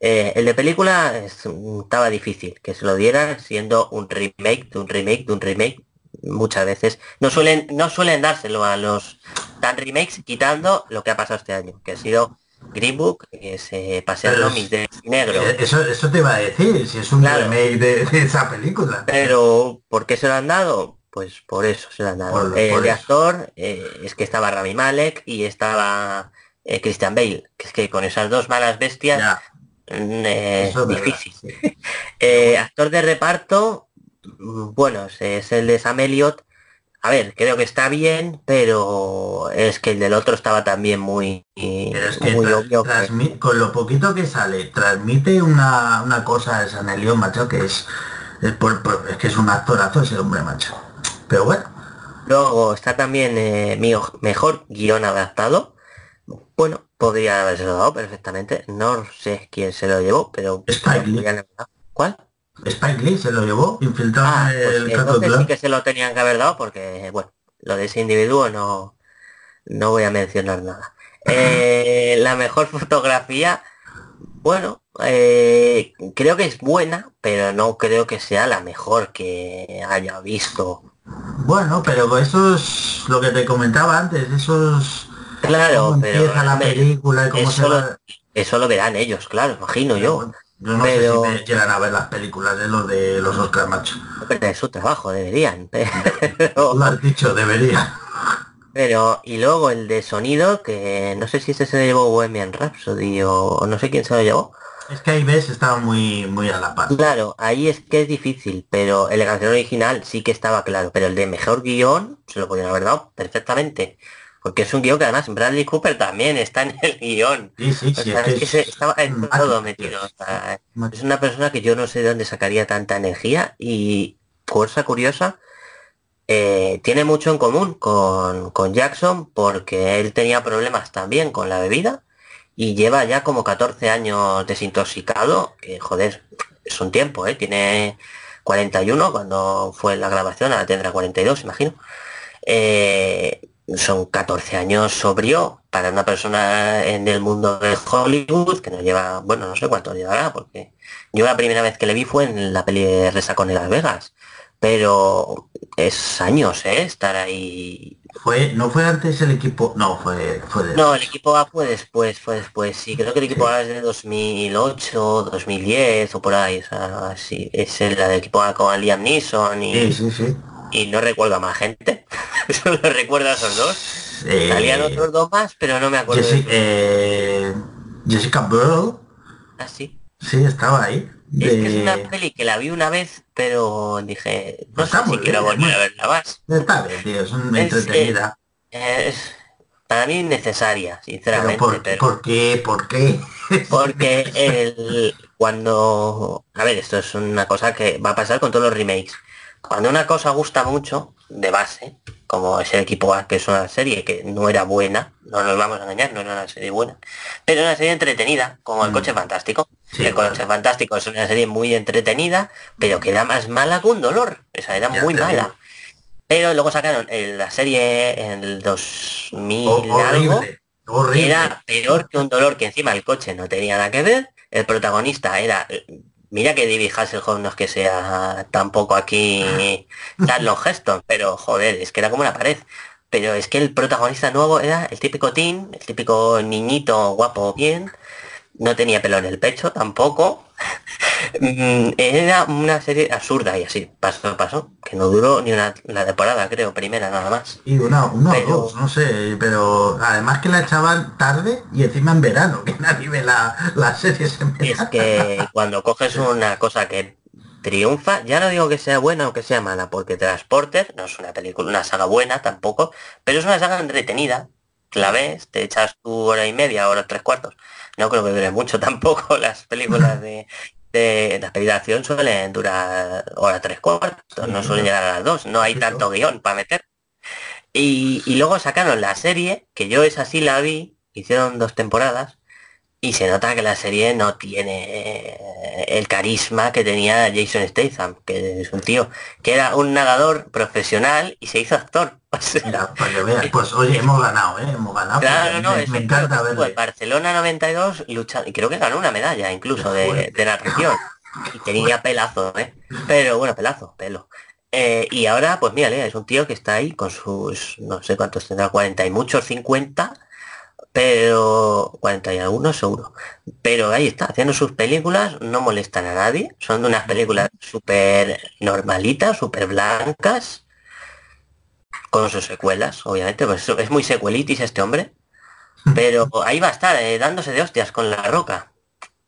Eh, el de película es- estaba difícil que se lo dieran siendo un remake de un remake de un remake. Muchas veces no suelen no suelen dárselo a los tan remakes quitando lo que ha pasado este año, que ha sido Green Book, que es- de negro. Eh, Eso, eso te iba a decir, si es un Claro. remake de, de esa película. Pero ¿por qué se lo han dado? Pues por eso se lo han dado. Por- Eh, eso. actor eh, es que estaba Rami Malek y estaba eh, Christian Bale, que es que con esas dos malas bestias Ya, eh, verdad, difícil. sí. Eh, actor de reparto, bueno, es, el de Sam Elliott. A ver, creo que está bien, pero es que el del otro estaba también muy, Pero es que muy tra- obvio. que- transmi- con lo poquito que sale, transmite una, una cosa de San Elión, macho, que es, es, por- por- es que es un actorazo ese hombre, macho. Pero bueno, Luego está también eh, mi mejor guion adaptado. Bueno, podría haberse dado perfectamente. No sé quién se lo llevó, pero Spike Lee. ¿Cuál? Spike Lee se lo llevó, infiltrado Ah, pues el entonces sí que se lo tenían que haber dado porque, bueno, lo de ese individuo no, no voy a mencionar nada. Eh, la mejor fotografía, bueno, eh, creo que es buena, pero no creo que sea la mejor que haya visto. Bueno, pero eso es lo que te comentaba antes, eso es Claro, cómo pero empieza la hombre, película y cómo se eso lo- va... Eso lo verán ellos, claro, imagino yo. Yo no pero- sé si me llegan a ver las películas de los de los Oscar, macho. Es su trabajo, deberían. Pero, Lo has dicho, debería. pero- y luego el de sonido, que no sé si ese se llevó Bohemian Rhapsody o, no sé quién se lo llevó. Es que ahí ves, estaba muy, muy a la par. Claro, ahí es que es difícil, pero el de canción original sí que estaba claro, pero el de mejor guion se lo podían haber dado perfectamente. Porque es un guion que además Bradley Cooper también está en el guion. Sí, sí, O sí, sea, es es que que se- es estaba en todo metido. o sea, es una persona que yo no sé de dónde sacaría tanta energía y cosa curiosa, eh, tiene mucho en común con, con Jackson porque él tenía problemas también con la bebida y lleva ya como 14 años desintoxicado, que joder, es un tiempo, ¿eh? Tiene 41 cuando fue la grabación, ahora tendrá 42, imagino. Eh, son 14 años sobrio para una persona en el mundo de Hollywood que no lleva, bueno, no sé cuánto llevará, porque yo la primera vez que le vi fue en la peli de Resacón en Las Vegas, pero es años, ¿eh? Estar ahí. Fue, no fue antes el equipo, no, fue, fue de- No, el equipo A fue después, fue después, sí, creo que el equipo A es de 2008, 2010 o por ahí, o sea, sí, es el del equipo A con Liam Neeson y, Sí, sí, sí. y no recuerdo a más gente, solo recuerdo a esos dos. Eh, Salían otros dos más, pero no me acuerdo. Jessica, de eh, Jessica Ah, sí. sí, estaba ahí. Es que es De- una peli que la vi una vez, pero dije, no Está sé si quiero volver muy- a verla más. Está bien, tío, es una Es, entretenida. Es para mí innecesaria, pero sinceramente, por, pero ¿por qué? ¿Por qué? porque el cuando a ver, esto es una cosa que va a pasar con todos los remakes. Cuando una cosa gusta mucho de base, como es el equipo A, que es una serie que no era buena, no nos vamos a engañar, no era una serie buena, pero una serie entretenida, como el Mm. coche fantástico. Sí, el coche fantástico es una serie muy entretenida, pero que era más mala que un dolor. O sea, era Ya muy mala. digo. Pero luego sacaron eh, la serie en el 2000 Ho- algo, horrible, horrible. era peor que un dolor que encima el coche no tenía nada que ver. El protagonista era... Mira que David Hasselhoff no es que sea tampoco aquí Charlton Heston, pero joder, es que era como una pared. Pero es que el protagonista nuevo era el típico teen, el típico niñito guapo bien, no tenía pelo en el pecho tampoco. Mm, Era una serie absurda y así, paso a paso, que no duró ni una, la temporada, creo, primera nada más. Y una, una Pero- dos, no sé, pero además que la echaban tarde y encima en verano, que nadie ve la, la serie ese Y es verano. que cuando coges una cosa que triunfa, ya no digo que sea buena o que sea mala, porque Transporter no es una película, una saga buena tampoco, pero es una saga entretenida. La ves, te echas tu hora y media, hora tres cuartos. No creo que dure mucho tampoco las películas de, de las películas de acción suelen durar hora tres cuartos, no suelen llegar a las dos, no hay tanto guion para meter. Y, y luego sacaron la serie, que yo esa sí la vi, hicieron dos temporadas, y se nota que la serie no tiene el carisma que tenía Jason Statham, que es un tío que era un nadador profesional y se hizo actor. O sea, Mira, para que veas, pues oye, hemos ganado, ¿eh? Hemos ganado. claro, no, me, me encanta en verle. Barcelona 92 luchando, y creo que ganó una medalla incluso de, de narración. Y tenía pelazo, ¿eh? Pero bueno, pelazo, pelo. Eh, y ahora, pues mírale, es un tío que está ahí con sus, no sé cuántos tendrá, 40 y muchos, 50, pero 40 y algunos seguro. Pero ahí está, haciendo sus películas, no molestan a nadie, son unas películas súper normalitas, súper blancas, con sus secuelas, obviamente, pues es muy secuelitis este hombre. Pero ahí va a estar, eh, dándose de hostias con la roca.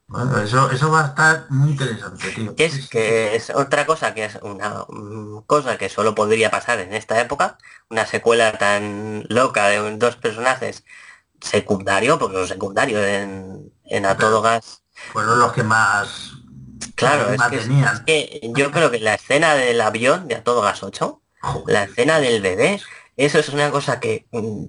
Bueno, eso, eso va a estar muy interesante, tío. Que es, que es otra cosa que es una mm, cosa que solo podría pasar en esta época, una secuela tan loca de dos personajes secundario, porque los secundarios en, en A Todo Gas, Fueron los que más... claro, es más que, es- tenían. es que yo creo que la escena del avión de A Todo Gas 8, Joder. La escena del bebé, eso es una cosa que mm,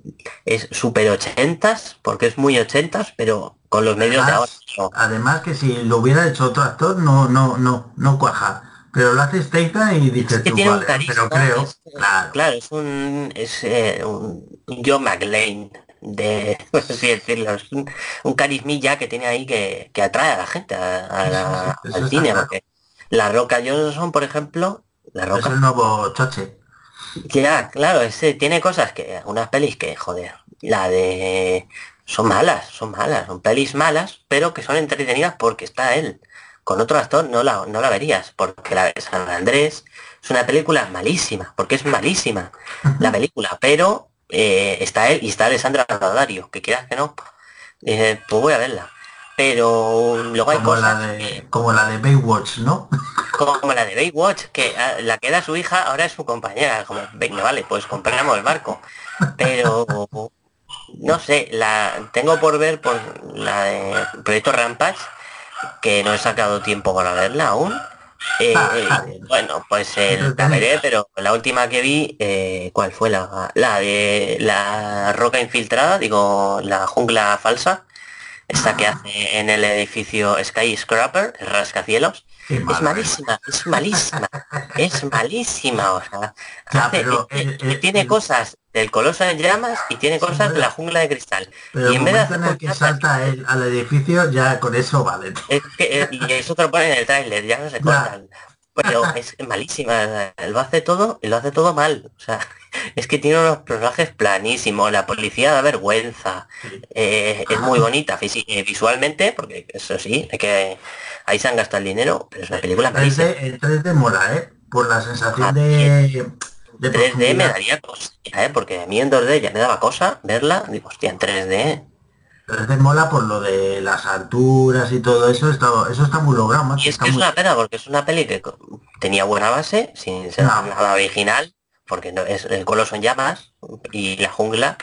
es súper ochentas, porque es muy ochentas, pero con los medios de ahora. Además, no. además que si lo hubiera hecho otro actor no no no no cuaja pero lo hace Statham y dices que tú, tiene un vale, carisma, pero creo es- claro Claro, es un, es, eh, un John McLean de, no sé si decirlo, es un, un carismilla que tiene ahí que, que atrae a la gente a- a la- Sí, sí, eso al cine, claro. porque La Roca Johnson, por ejemplo, La es Roca, el nuevo choche ya, claro, ese tiene cosas que, unas pelis que, joder, la de, son malas, son malas, son pelis malas, pero que son entretenidas porque está él. Con otro actor no la, no la verías, porque la de San Andrés es una película malísima, porque es malísima la película, pero eh, está él y está Alessandra Daddario, que quieras que no, eh, pues voy a verla. Pero luego hay como la cosas de como la de Baywatch no como la de Baywatch, que ah, la que era su hija ahora es su compañera, como, venga, vale, pues compramos el barco. Pero no sé, la tengo por ver por la de Proyecto Rampage, que no he sacado tiempo para verla aún. Eh, eh, bueno, pues eh, la veré, pero la última que vi, eh, ¿cuál fue la? La de la roca infiltrada, digo, la jungla falsa, esta que hace en el edificio Skyscraper, el rascacielos. Qué Es mala, malísima, es malísima, es malísima, o sea, Ya, hace- pero, eh, eh, eh, eh, tiene eh, cosas del coloso en llamas y tiene cosas de la jungla de cristal. pero y en vez de hacer en el que cosas- salta él al edificio ya con eso vale es que, eh, y eso te lo ponen en el tráiler, ya no se cortan. Pero es malísima, lo hace todo y lo hace todo mal. O sea, es que tiene unos personajes planísimos, la policía da vergüenza, eh, es muy bonita fisi- eh, visualmente, porque eso sí, es que ahí se han gastado el dinero, pero es una película malísima. 3D, el 3D mola eh por la sensación Ah, de de 3D me daría cosa, ¿eh? porque a mí en 2D ya me daba cosa verla, digo, hostia, en 3D. 3D mola por lo de las alturas y todo eso está, eso está muy logrado Y es que es muy- una pena porque es una peli que tenía buena base, sin ser No. nada original, porque no, es el coloso en llamas y la jungla,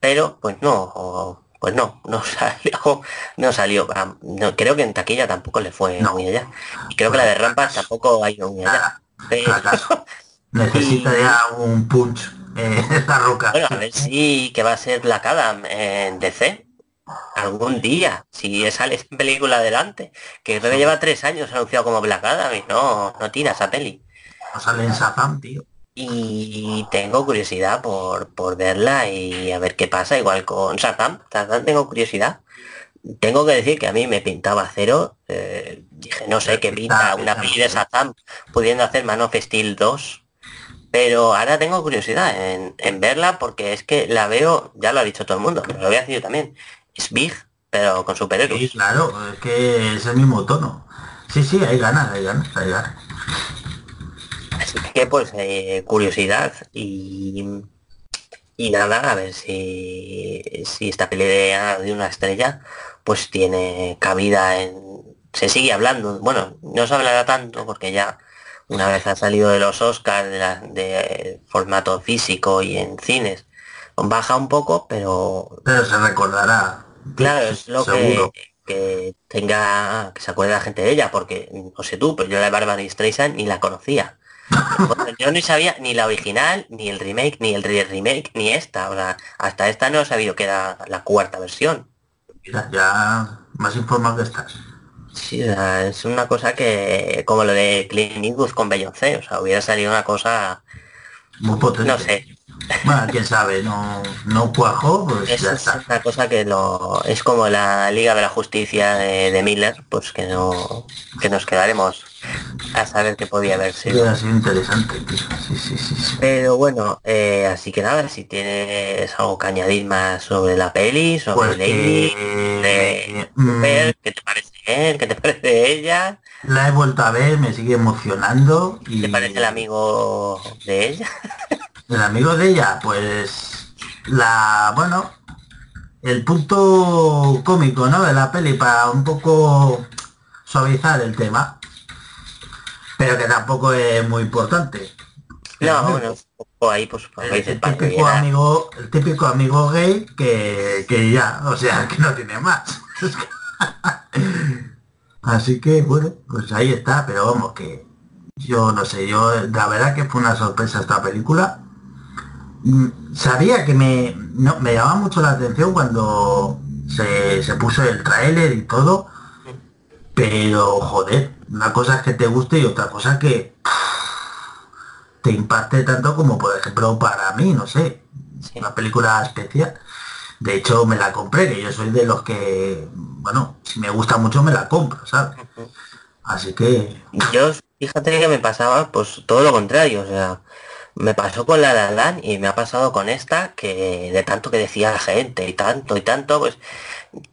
pero pues no, pues no, no salió, no salió. no, creo que en taquilla tampoco le fue No. muy allá. Y creo que la de Rampas tampoco ha ido muy allá. Pero- necesita ya un punch eh, esta roca Bueno, a ver si que va a ser Black Adam en DC. Algún día, si sale en película adelante. Que creo que lleva tres años anunciado como Black Adam y no, no tira esa peli. no sale en Shazam tío Y tengo curiosidad por, por verla y a ver qué pasa, igual con Shazam. Shazam tengo curiosidad. Tengo que decir que a mí me pintaba cero. eh, dije, no sé qué pinta una peli de Shazam pudiendo hacer Man of Steel 2. Pero ahora tengo curiosidad en, en verla porque es que la veo, ya lo ha dicho todo el mundo, pero lo voy a decir yo también. Es big, pero con Sí, superhéroes. claro, es que es el mismo tono. Sí, sí, hay ganas, hay ganas, hay ganas. Así que pues eh, curiosidad y, y nada, a ver si, si esta pelea de una estrella pues tiene cabida en... Se sigue hablando, bueno, no se hablará tanto porque ya una vez ha salido de los Oscars de, la- de formato físico y en cines, baja un poco, pero Pero se recordará. Claro, es lo Seguro. que, que tenga, que se acuerde la gente de ella, porque no sé tú, pero yo la de Barbara Streisand ni la conocía. Bueno, yo ni sabía ni la original, ni el remake, ni el re- remake, ni esta. O sea, hasta esta no he sabido que era la cuarta versión. Mira, ya más informado que estás. Sí, o sea, es una cosa que, como lo de Clint Eastwood con Beyoncé, o sea, hubiera salido una cosa, Muy potente. no sé, Bueno, quién sabe, no, no cuajó, pues es, ya es está. una cosa que lo, es como la Liga de la Justicia de, de Miller, pues que no, que nos quedaremos a saber qué podía haber sido. Interesante, tío. Sí, sí, sí, sí. Pero bueno, eh, así que nada, si tienes algo que añadir más sobre la peli, sobre Pues Lady, que, de mm, ¿qué te parece él? ¿Qué te parece ella? la he vuelto a ver, me sigue emocionando y ¿Te parece el amigo de ella? el amigo de ella, pues la bueno, el punto cómico, ¿no? De la peli para un poco suavizar el tema, pero que tampoco es muy importante. No, bueno, un poco ahí pues El, el típico amigo, el típico amigo gay que, que ya, o sea, que no tiene más. Así que bueno, pues ahí está, pero vamos que yo no sé, yo la verdad que fue una sorpresa esta película. Mm, Sabía que me, no, me llamaba mucho la atención cuando se, se puso el tráiler y todo, pero joder, una cosa es que te guste y otra cosa que te impacte tanto como por ejemplo para mí, no sé, Sí. una película especial. De hecho me la compré, que yo soy de los que, bueno, si me gusta mucho me la compro, ¿sabes? Así que, Yo, fíjate que me pasaba pues todo lo contrario, o sea, me pasó con La La Land y me ha pasado con esta que de tanto que decía la gente y tanto y tanto, pues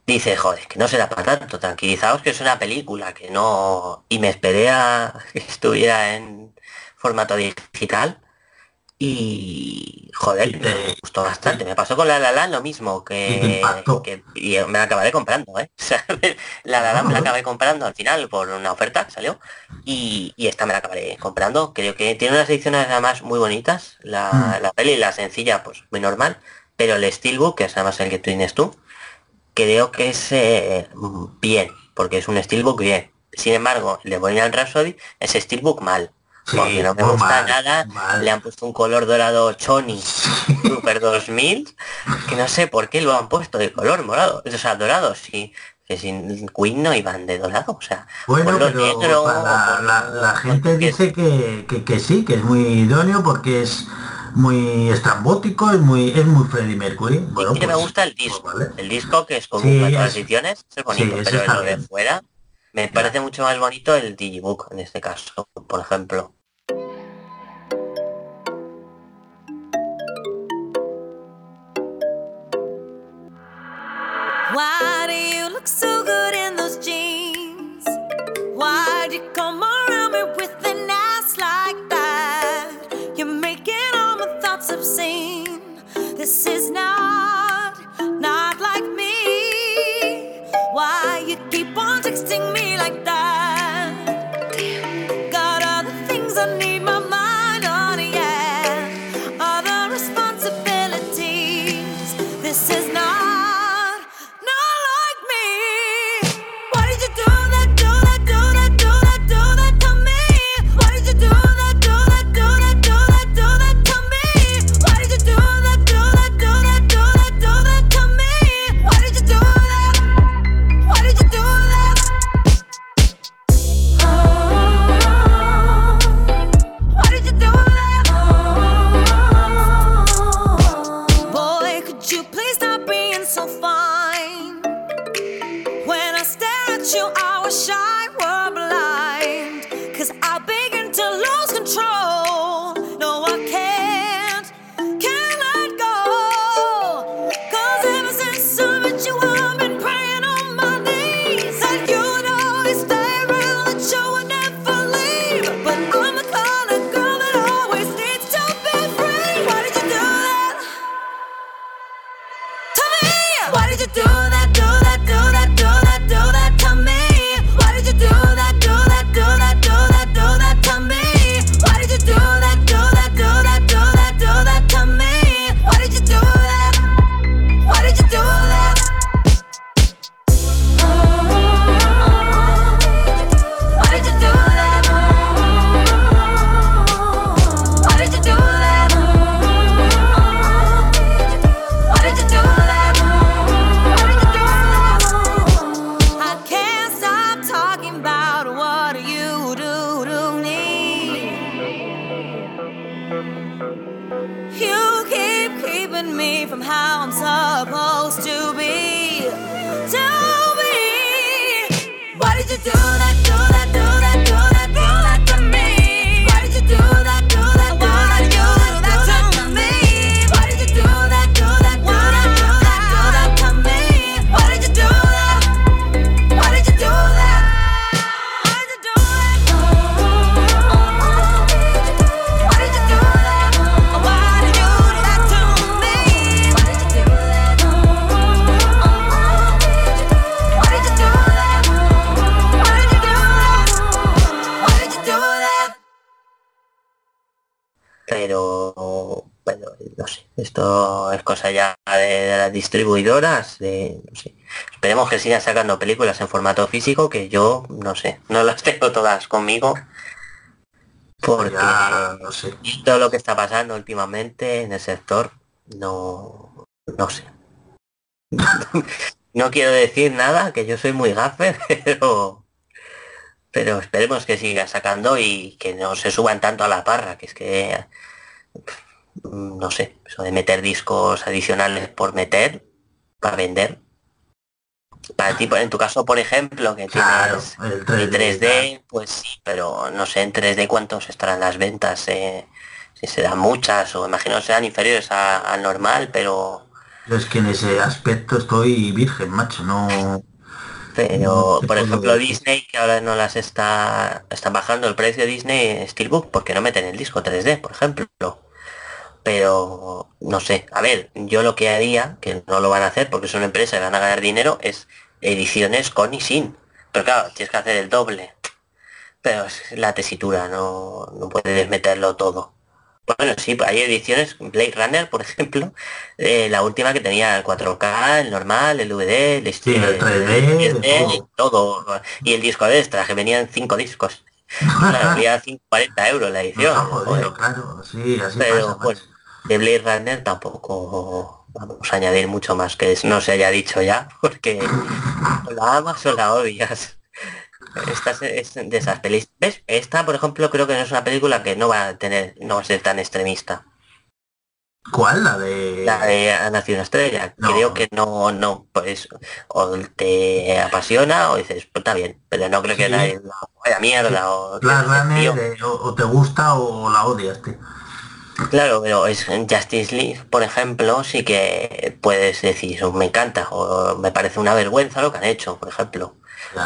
dice, joder, que no será para tanto, tranquilizaos que es una película que no... Y me esperé a que estuviera en formato digital y joder, me gustó bastante. Me pasó con La La Land lo mismo, que, que y me la acabé comprando, ¿eh? O sea, la La Land me la acabé comprando al final por una oferta salió y, y esta me la acabaré comprando. Creo que tiene unas ediciones además muy bonitas. La, Mm. la peli, la sencilla, pues muy normal, pero el Steelbook, que es además el que tienes tú, creo que es eh, bien, porque es un Steelbook bien. Sin embargo, el de Bohemian Rhapsody es Steelbook mal. Sí, porque no me gusta mal, nada, mal. le han puesto un color dorado choni Super 2000, que no sé por qué lo han puesto de color morado, o sea, dorado, sí, que sin Queen no iban de dorado, o sea, bueno, pero negro, la, ponlo- la- la gente dice que, que, que sí, que es muy idóneo porque es muy estrambótico, es muy, es muy Freddie Mercury. Bueno, Sí que me pues- gusta el pues disco, vale. el disco que es con Sí, las es- bonito, sí, pero lo de fuera me parece mucho más bonito el Digibook en este caso, por ejemplo. This is not, distribuidoras, de, no sé. Esperemos que sigan sacando películas en formato físico, que yo, no sé, no las tengo todas conmigo, porque Ya, no sé. todo lo que está pasando últimamente en el sector, no, no sé. No quiero decir nada, que yo soy muy gaffer, pero pero esperemos que sigan sacando y que no se suban tanto a la parra, que es que no sé, eso de meter discos adicionales por meter, para vender. Para ti, por- en tu caso, por ejemplo, que Claro, tienes el 3D, el 3D, pues sí, pero no sé en 3D cuántos estarán las ventas, eh, si serán muchas o imagino serán inferiores a- al normal, pero es que en ese aspecto estoy virgen, macho, no... pero por ejemplo. Disney que ahora no las está está bajando el precio de Disney Steelbook porque no meten el disco 3D, por ejemplo. Pero no sé, a ver, yo lo que haría, que no lo van a hacer porque es una empresa y van a ganar dinero, es ediciones con y sin. Pero claro, tienes que hacer el doble. Pero es la tesitura, no, no puedes meterlo todo. Bueno, sí, hay ediciones, Blade Runner, por ejemplo, eh, la última que tenía el 4K, el normal, el DVD, el, Sí, el 3D, de todo. Y el disco de extra, que venían cinco discos. Valía 40 euros la edición. Nos ha jodido, joder. claro, sí, así Pero pasa. De Blade Runner tampoco vamos a añadir mucho más que no se haya dicho ya, porque o la amas o la odias. Esta es, es de esas pelis. ¿Ves? Esta, por ejemplo, creo que no es una película que no va a tener, no va a ser tan extremista. ¿Cuál? La de... La de Ha nacido una estrella. No. Creo que no, no, pues o te apasiona o dices, pues está bien, pero no creo que nadie la vaya mierda o tío, eh, o, o te gusta o la odias, tío. Claro, pero es en Justice League, por ejemplo, sí que puedes decir, "Oh, me encanta, o me parece una vergüenza lo que han hecho, por ejemplo.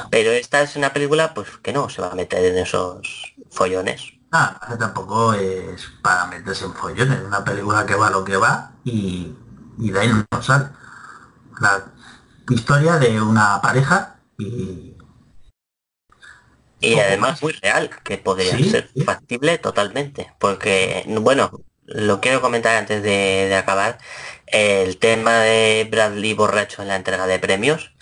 Pero esta es una película, pues que no, se va a meter en esos follones. Ah, que tampoco es para meterse en follones, es una película que va lo que va y, y de ahí no sale. La historia de una pareja y Y además más. muy real, que podría Sí, ser factible totalmente. Porque, bueno, lo quiero comentar antes de, de acabar. El tema de Bradley borracho en la entrega de premios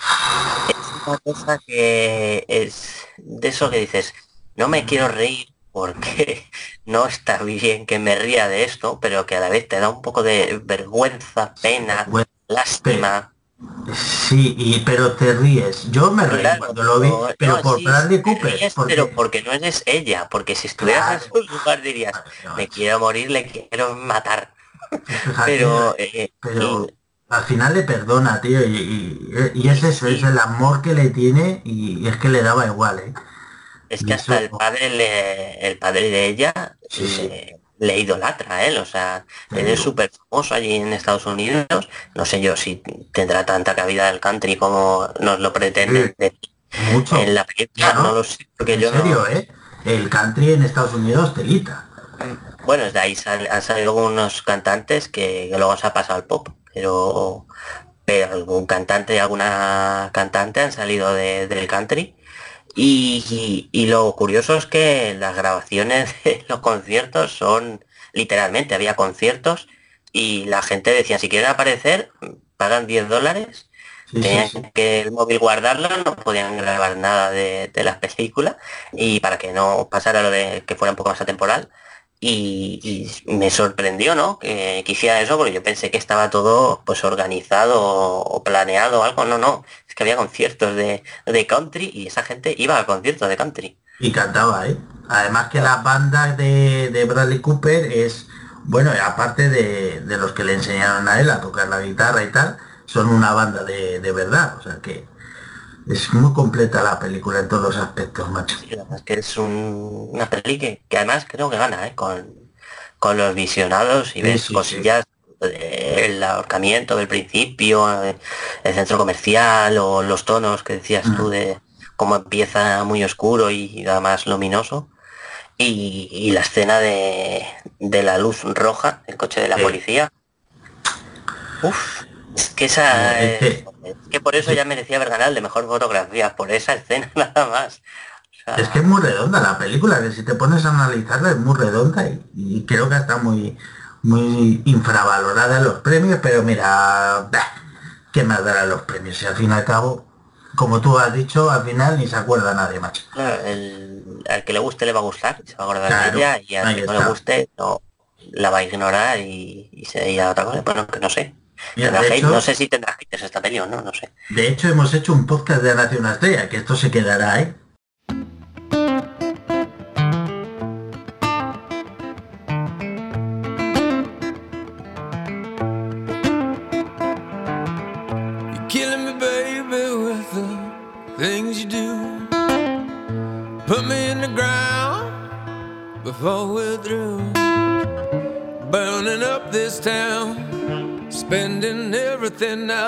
es una cosa que es de eso que dices, no me quiero reír porque no está bien que me ría de esto, pero que a la vez te da un poco de vergüenza, pena, bueno, lástima. Sí, y pero te ríes. Yo me reí Claro, cuando lo vi, no, pero no, por sí, Bradley Cooper. ríes, porque- Pero porque no eres ella, porque si estuvieras Claro. en su lugar dirías, No, me quiero morir, le quiero matar. Pero, eh, pero y- al final le perdona, tío, y, y- y es eso, Sí. es el amor que le tiene y es que le daba igual, ¿eh? es que hasta eso- el padre le- el padre de ella Sí, sí. le, le idolatra a él, o sea, él es súper famoso allí en Estados Unidos. No sé yo si tendrá tanta cabida el country como nos lo pretenden decir Mucho. en la película, no lo sé, porque en yo no- ¿eh? El country en Estados Unidos telita. Bueno, de ahí sal- han salido algunos cantantes que, que luego se ha pasado al pop, pero, pero algún cantante y alguna cantante han salido de- del country. Y, y- y lo curioso es que las grabaciones de los conciertos son literalmente, había conciertos y la gente decía, si quieren aparecer, pagan 10 dólares, Sí, sí, tenían sí. que el móvil guardarlo, no podían grabar nada de, de las películas y para que no pasara lo de que fuera un poco más atemporal. Y, me sorprendió, ¿no? Que, que hiciera eso, porque yo pensé que estaba todo pues organizado o, planeado o algo. No, no. Es que había conciertos de, de country y esa gente iba a conciertos de country. Y cantaba, ¿eh? Además que la banda de, de Bradley Cooper es Bueno, aparte de, de los que le enseñaron a él a tocar la guitarra y tal, son una banda de, de verdad. O sea que es muy completa la película en todos los aspectos, macho. Sí, la verdad es que es un- una peli que, que además creo que gana ¿eh? con, con los visionados y Sí, ves sí, cosillas, eh, el ahorcamiento del principio, eh, el centro comercial o los tonos que decías Mm. tú de cómo empieza muy oscuro y además luminoso. Y, y la escena de, de la luz roja, el coche de la Sí. policía. Uf, es que esa... Eh, es es- es que por eso ya merecía haber ganado el de mejor fotografía, por esa escena nada más. O sea, Es que es muy redonda la película, que si te pones a analizarla es muy redonda y, y creo que está muy muy infravalorada en los premios, pero mira, bah, ¿qué más dará los premios? Si al fin y al cabo, como tú has dicho, al final ni se acuerda nadie, macho. Claro, el- al que le guste le va a gustar, se va a acordar Claro, de ella y al que no está. le guste no la va a ignorar y, y se irá a otra cosa. Bueno, que no sé. Mira, Tendrá de, hate, hecho, no sé si tendrá haters esta peli o no, no sé. de hecho, hemos hecho un podcast de Nación Estrella, que esto se quedará, ¿eh? Everything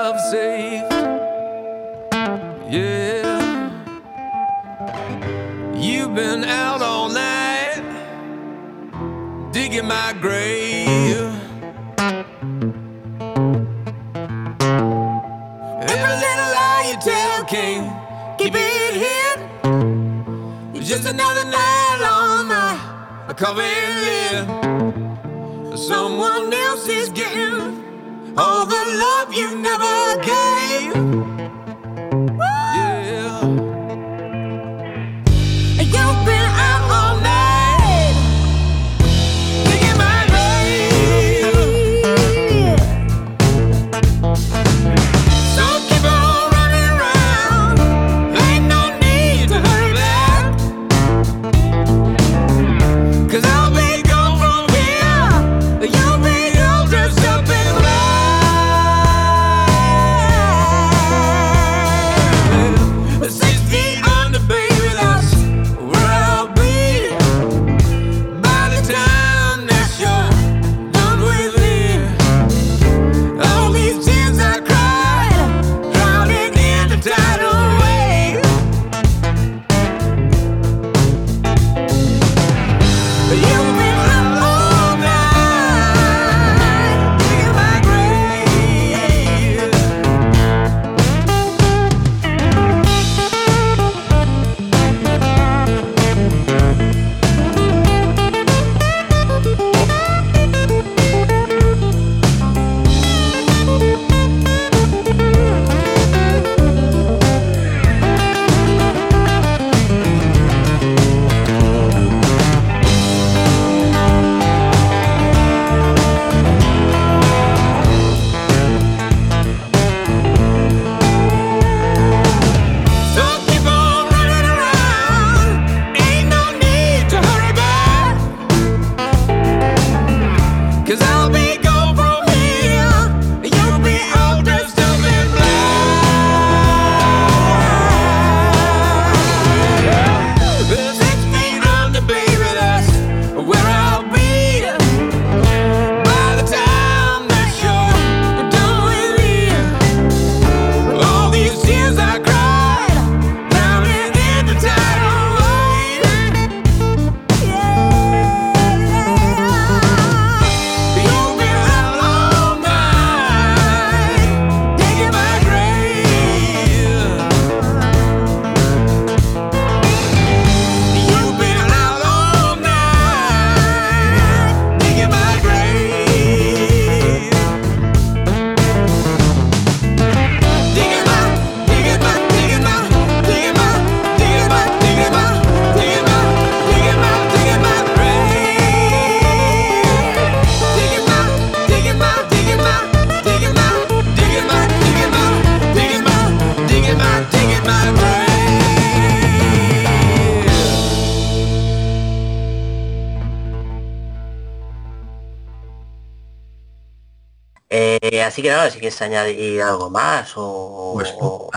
así que nada, si quieres añadir algo más o... Pues o-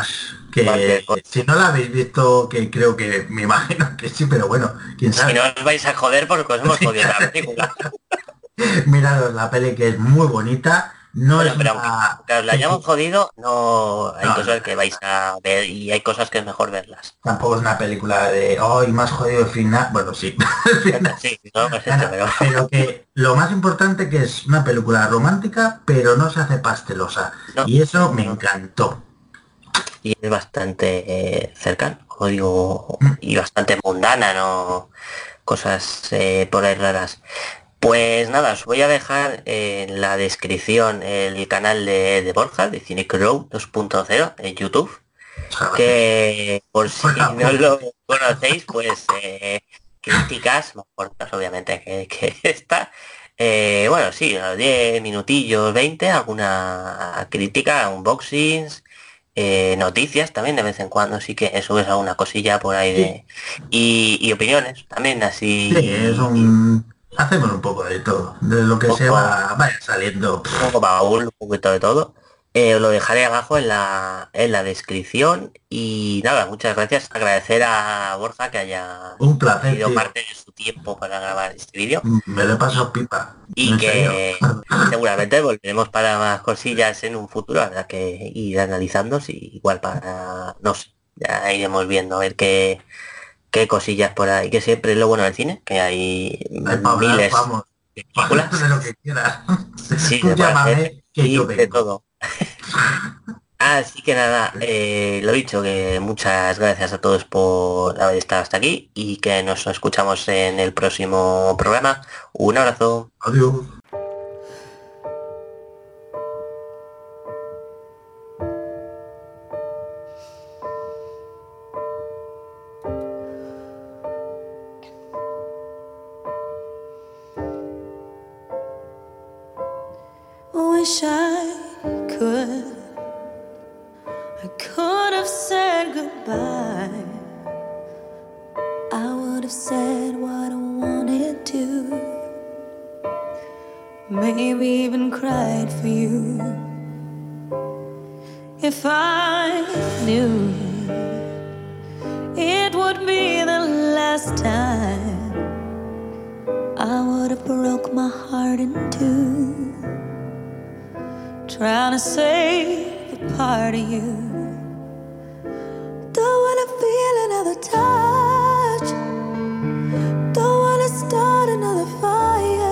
que si no la habéis visto, que creo que me imagino que sí, pero bueno, quién Si sabe. no os vais a joder porque os hemos jodido la película. Miraros la peli que es muy bonita, no Bueno, pero una... aunque la hayamos jodido, no hay No, cosas no, que vais a ver y hay cosas que es mejor verlas. Tampoco es una película de, hoy más jodido el final. Bueno, sí. el final. Sí, no, pues Bueno, esto, pero... pero que lo más importante que es una película romántica, pero no se hace pastelosa. Y eso me encantó. y es bastante eh, cercano, como digo, Mm. y bastante mundana, no cosas eh, por ahí raras. Pues nada, os voy a dejar en la descripción el canal de, de Borja, de Cinecrow 2.0 en YouTube, que por si no lo conocéis, pues eh, críticas, más cortas obviamente que, que esta. Eh, bueno, sí, a los 10 minutillos, 20, alguna crítica, unboxings, eh, noticias también de vez en cuando, sí que subes alguna cosilla por ahí de... Y, y opiniones también, así... Sí, es un... Hacemos un poco de todo, de lo que se Poco. va, vaya saliendo. un poco baúl, un poquito de todo. Eh, lo dejaré abajo en la, en la descripción y nada, muchas gracias. Agradecer a Borja que haya Un placer, sido tío. parte de su tiempo para grabar este vídeo Me lo he pasado pipa. y que seguramente volveremos para más cosillas en un futuro, habrá que ir analizando si igual para, no sé, ya iremos viendo a ver qué, qué cosillas por ahí, que siempre es lo bueno del cine, que hay Ay, miles vamos, de películas. de lo que quieras. Sí, Tú llámame, que de todo. Así que nada, eh, lo dicho, que muchas gracias a todos por haber estado hasta aquí y que nos escuchamos en el próximo programa. Un abrazo. Adiós. Wish I could. I could have said goodbye. I would have said what I wanted to. Maybe even cried for you. If I knew it would be the last time, I would have broke my heart in two trying to save a part of you. Don't wanna feel another touch. Don't wanna start another fire.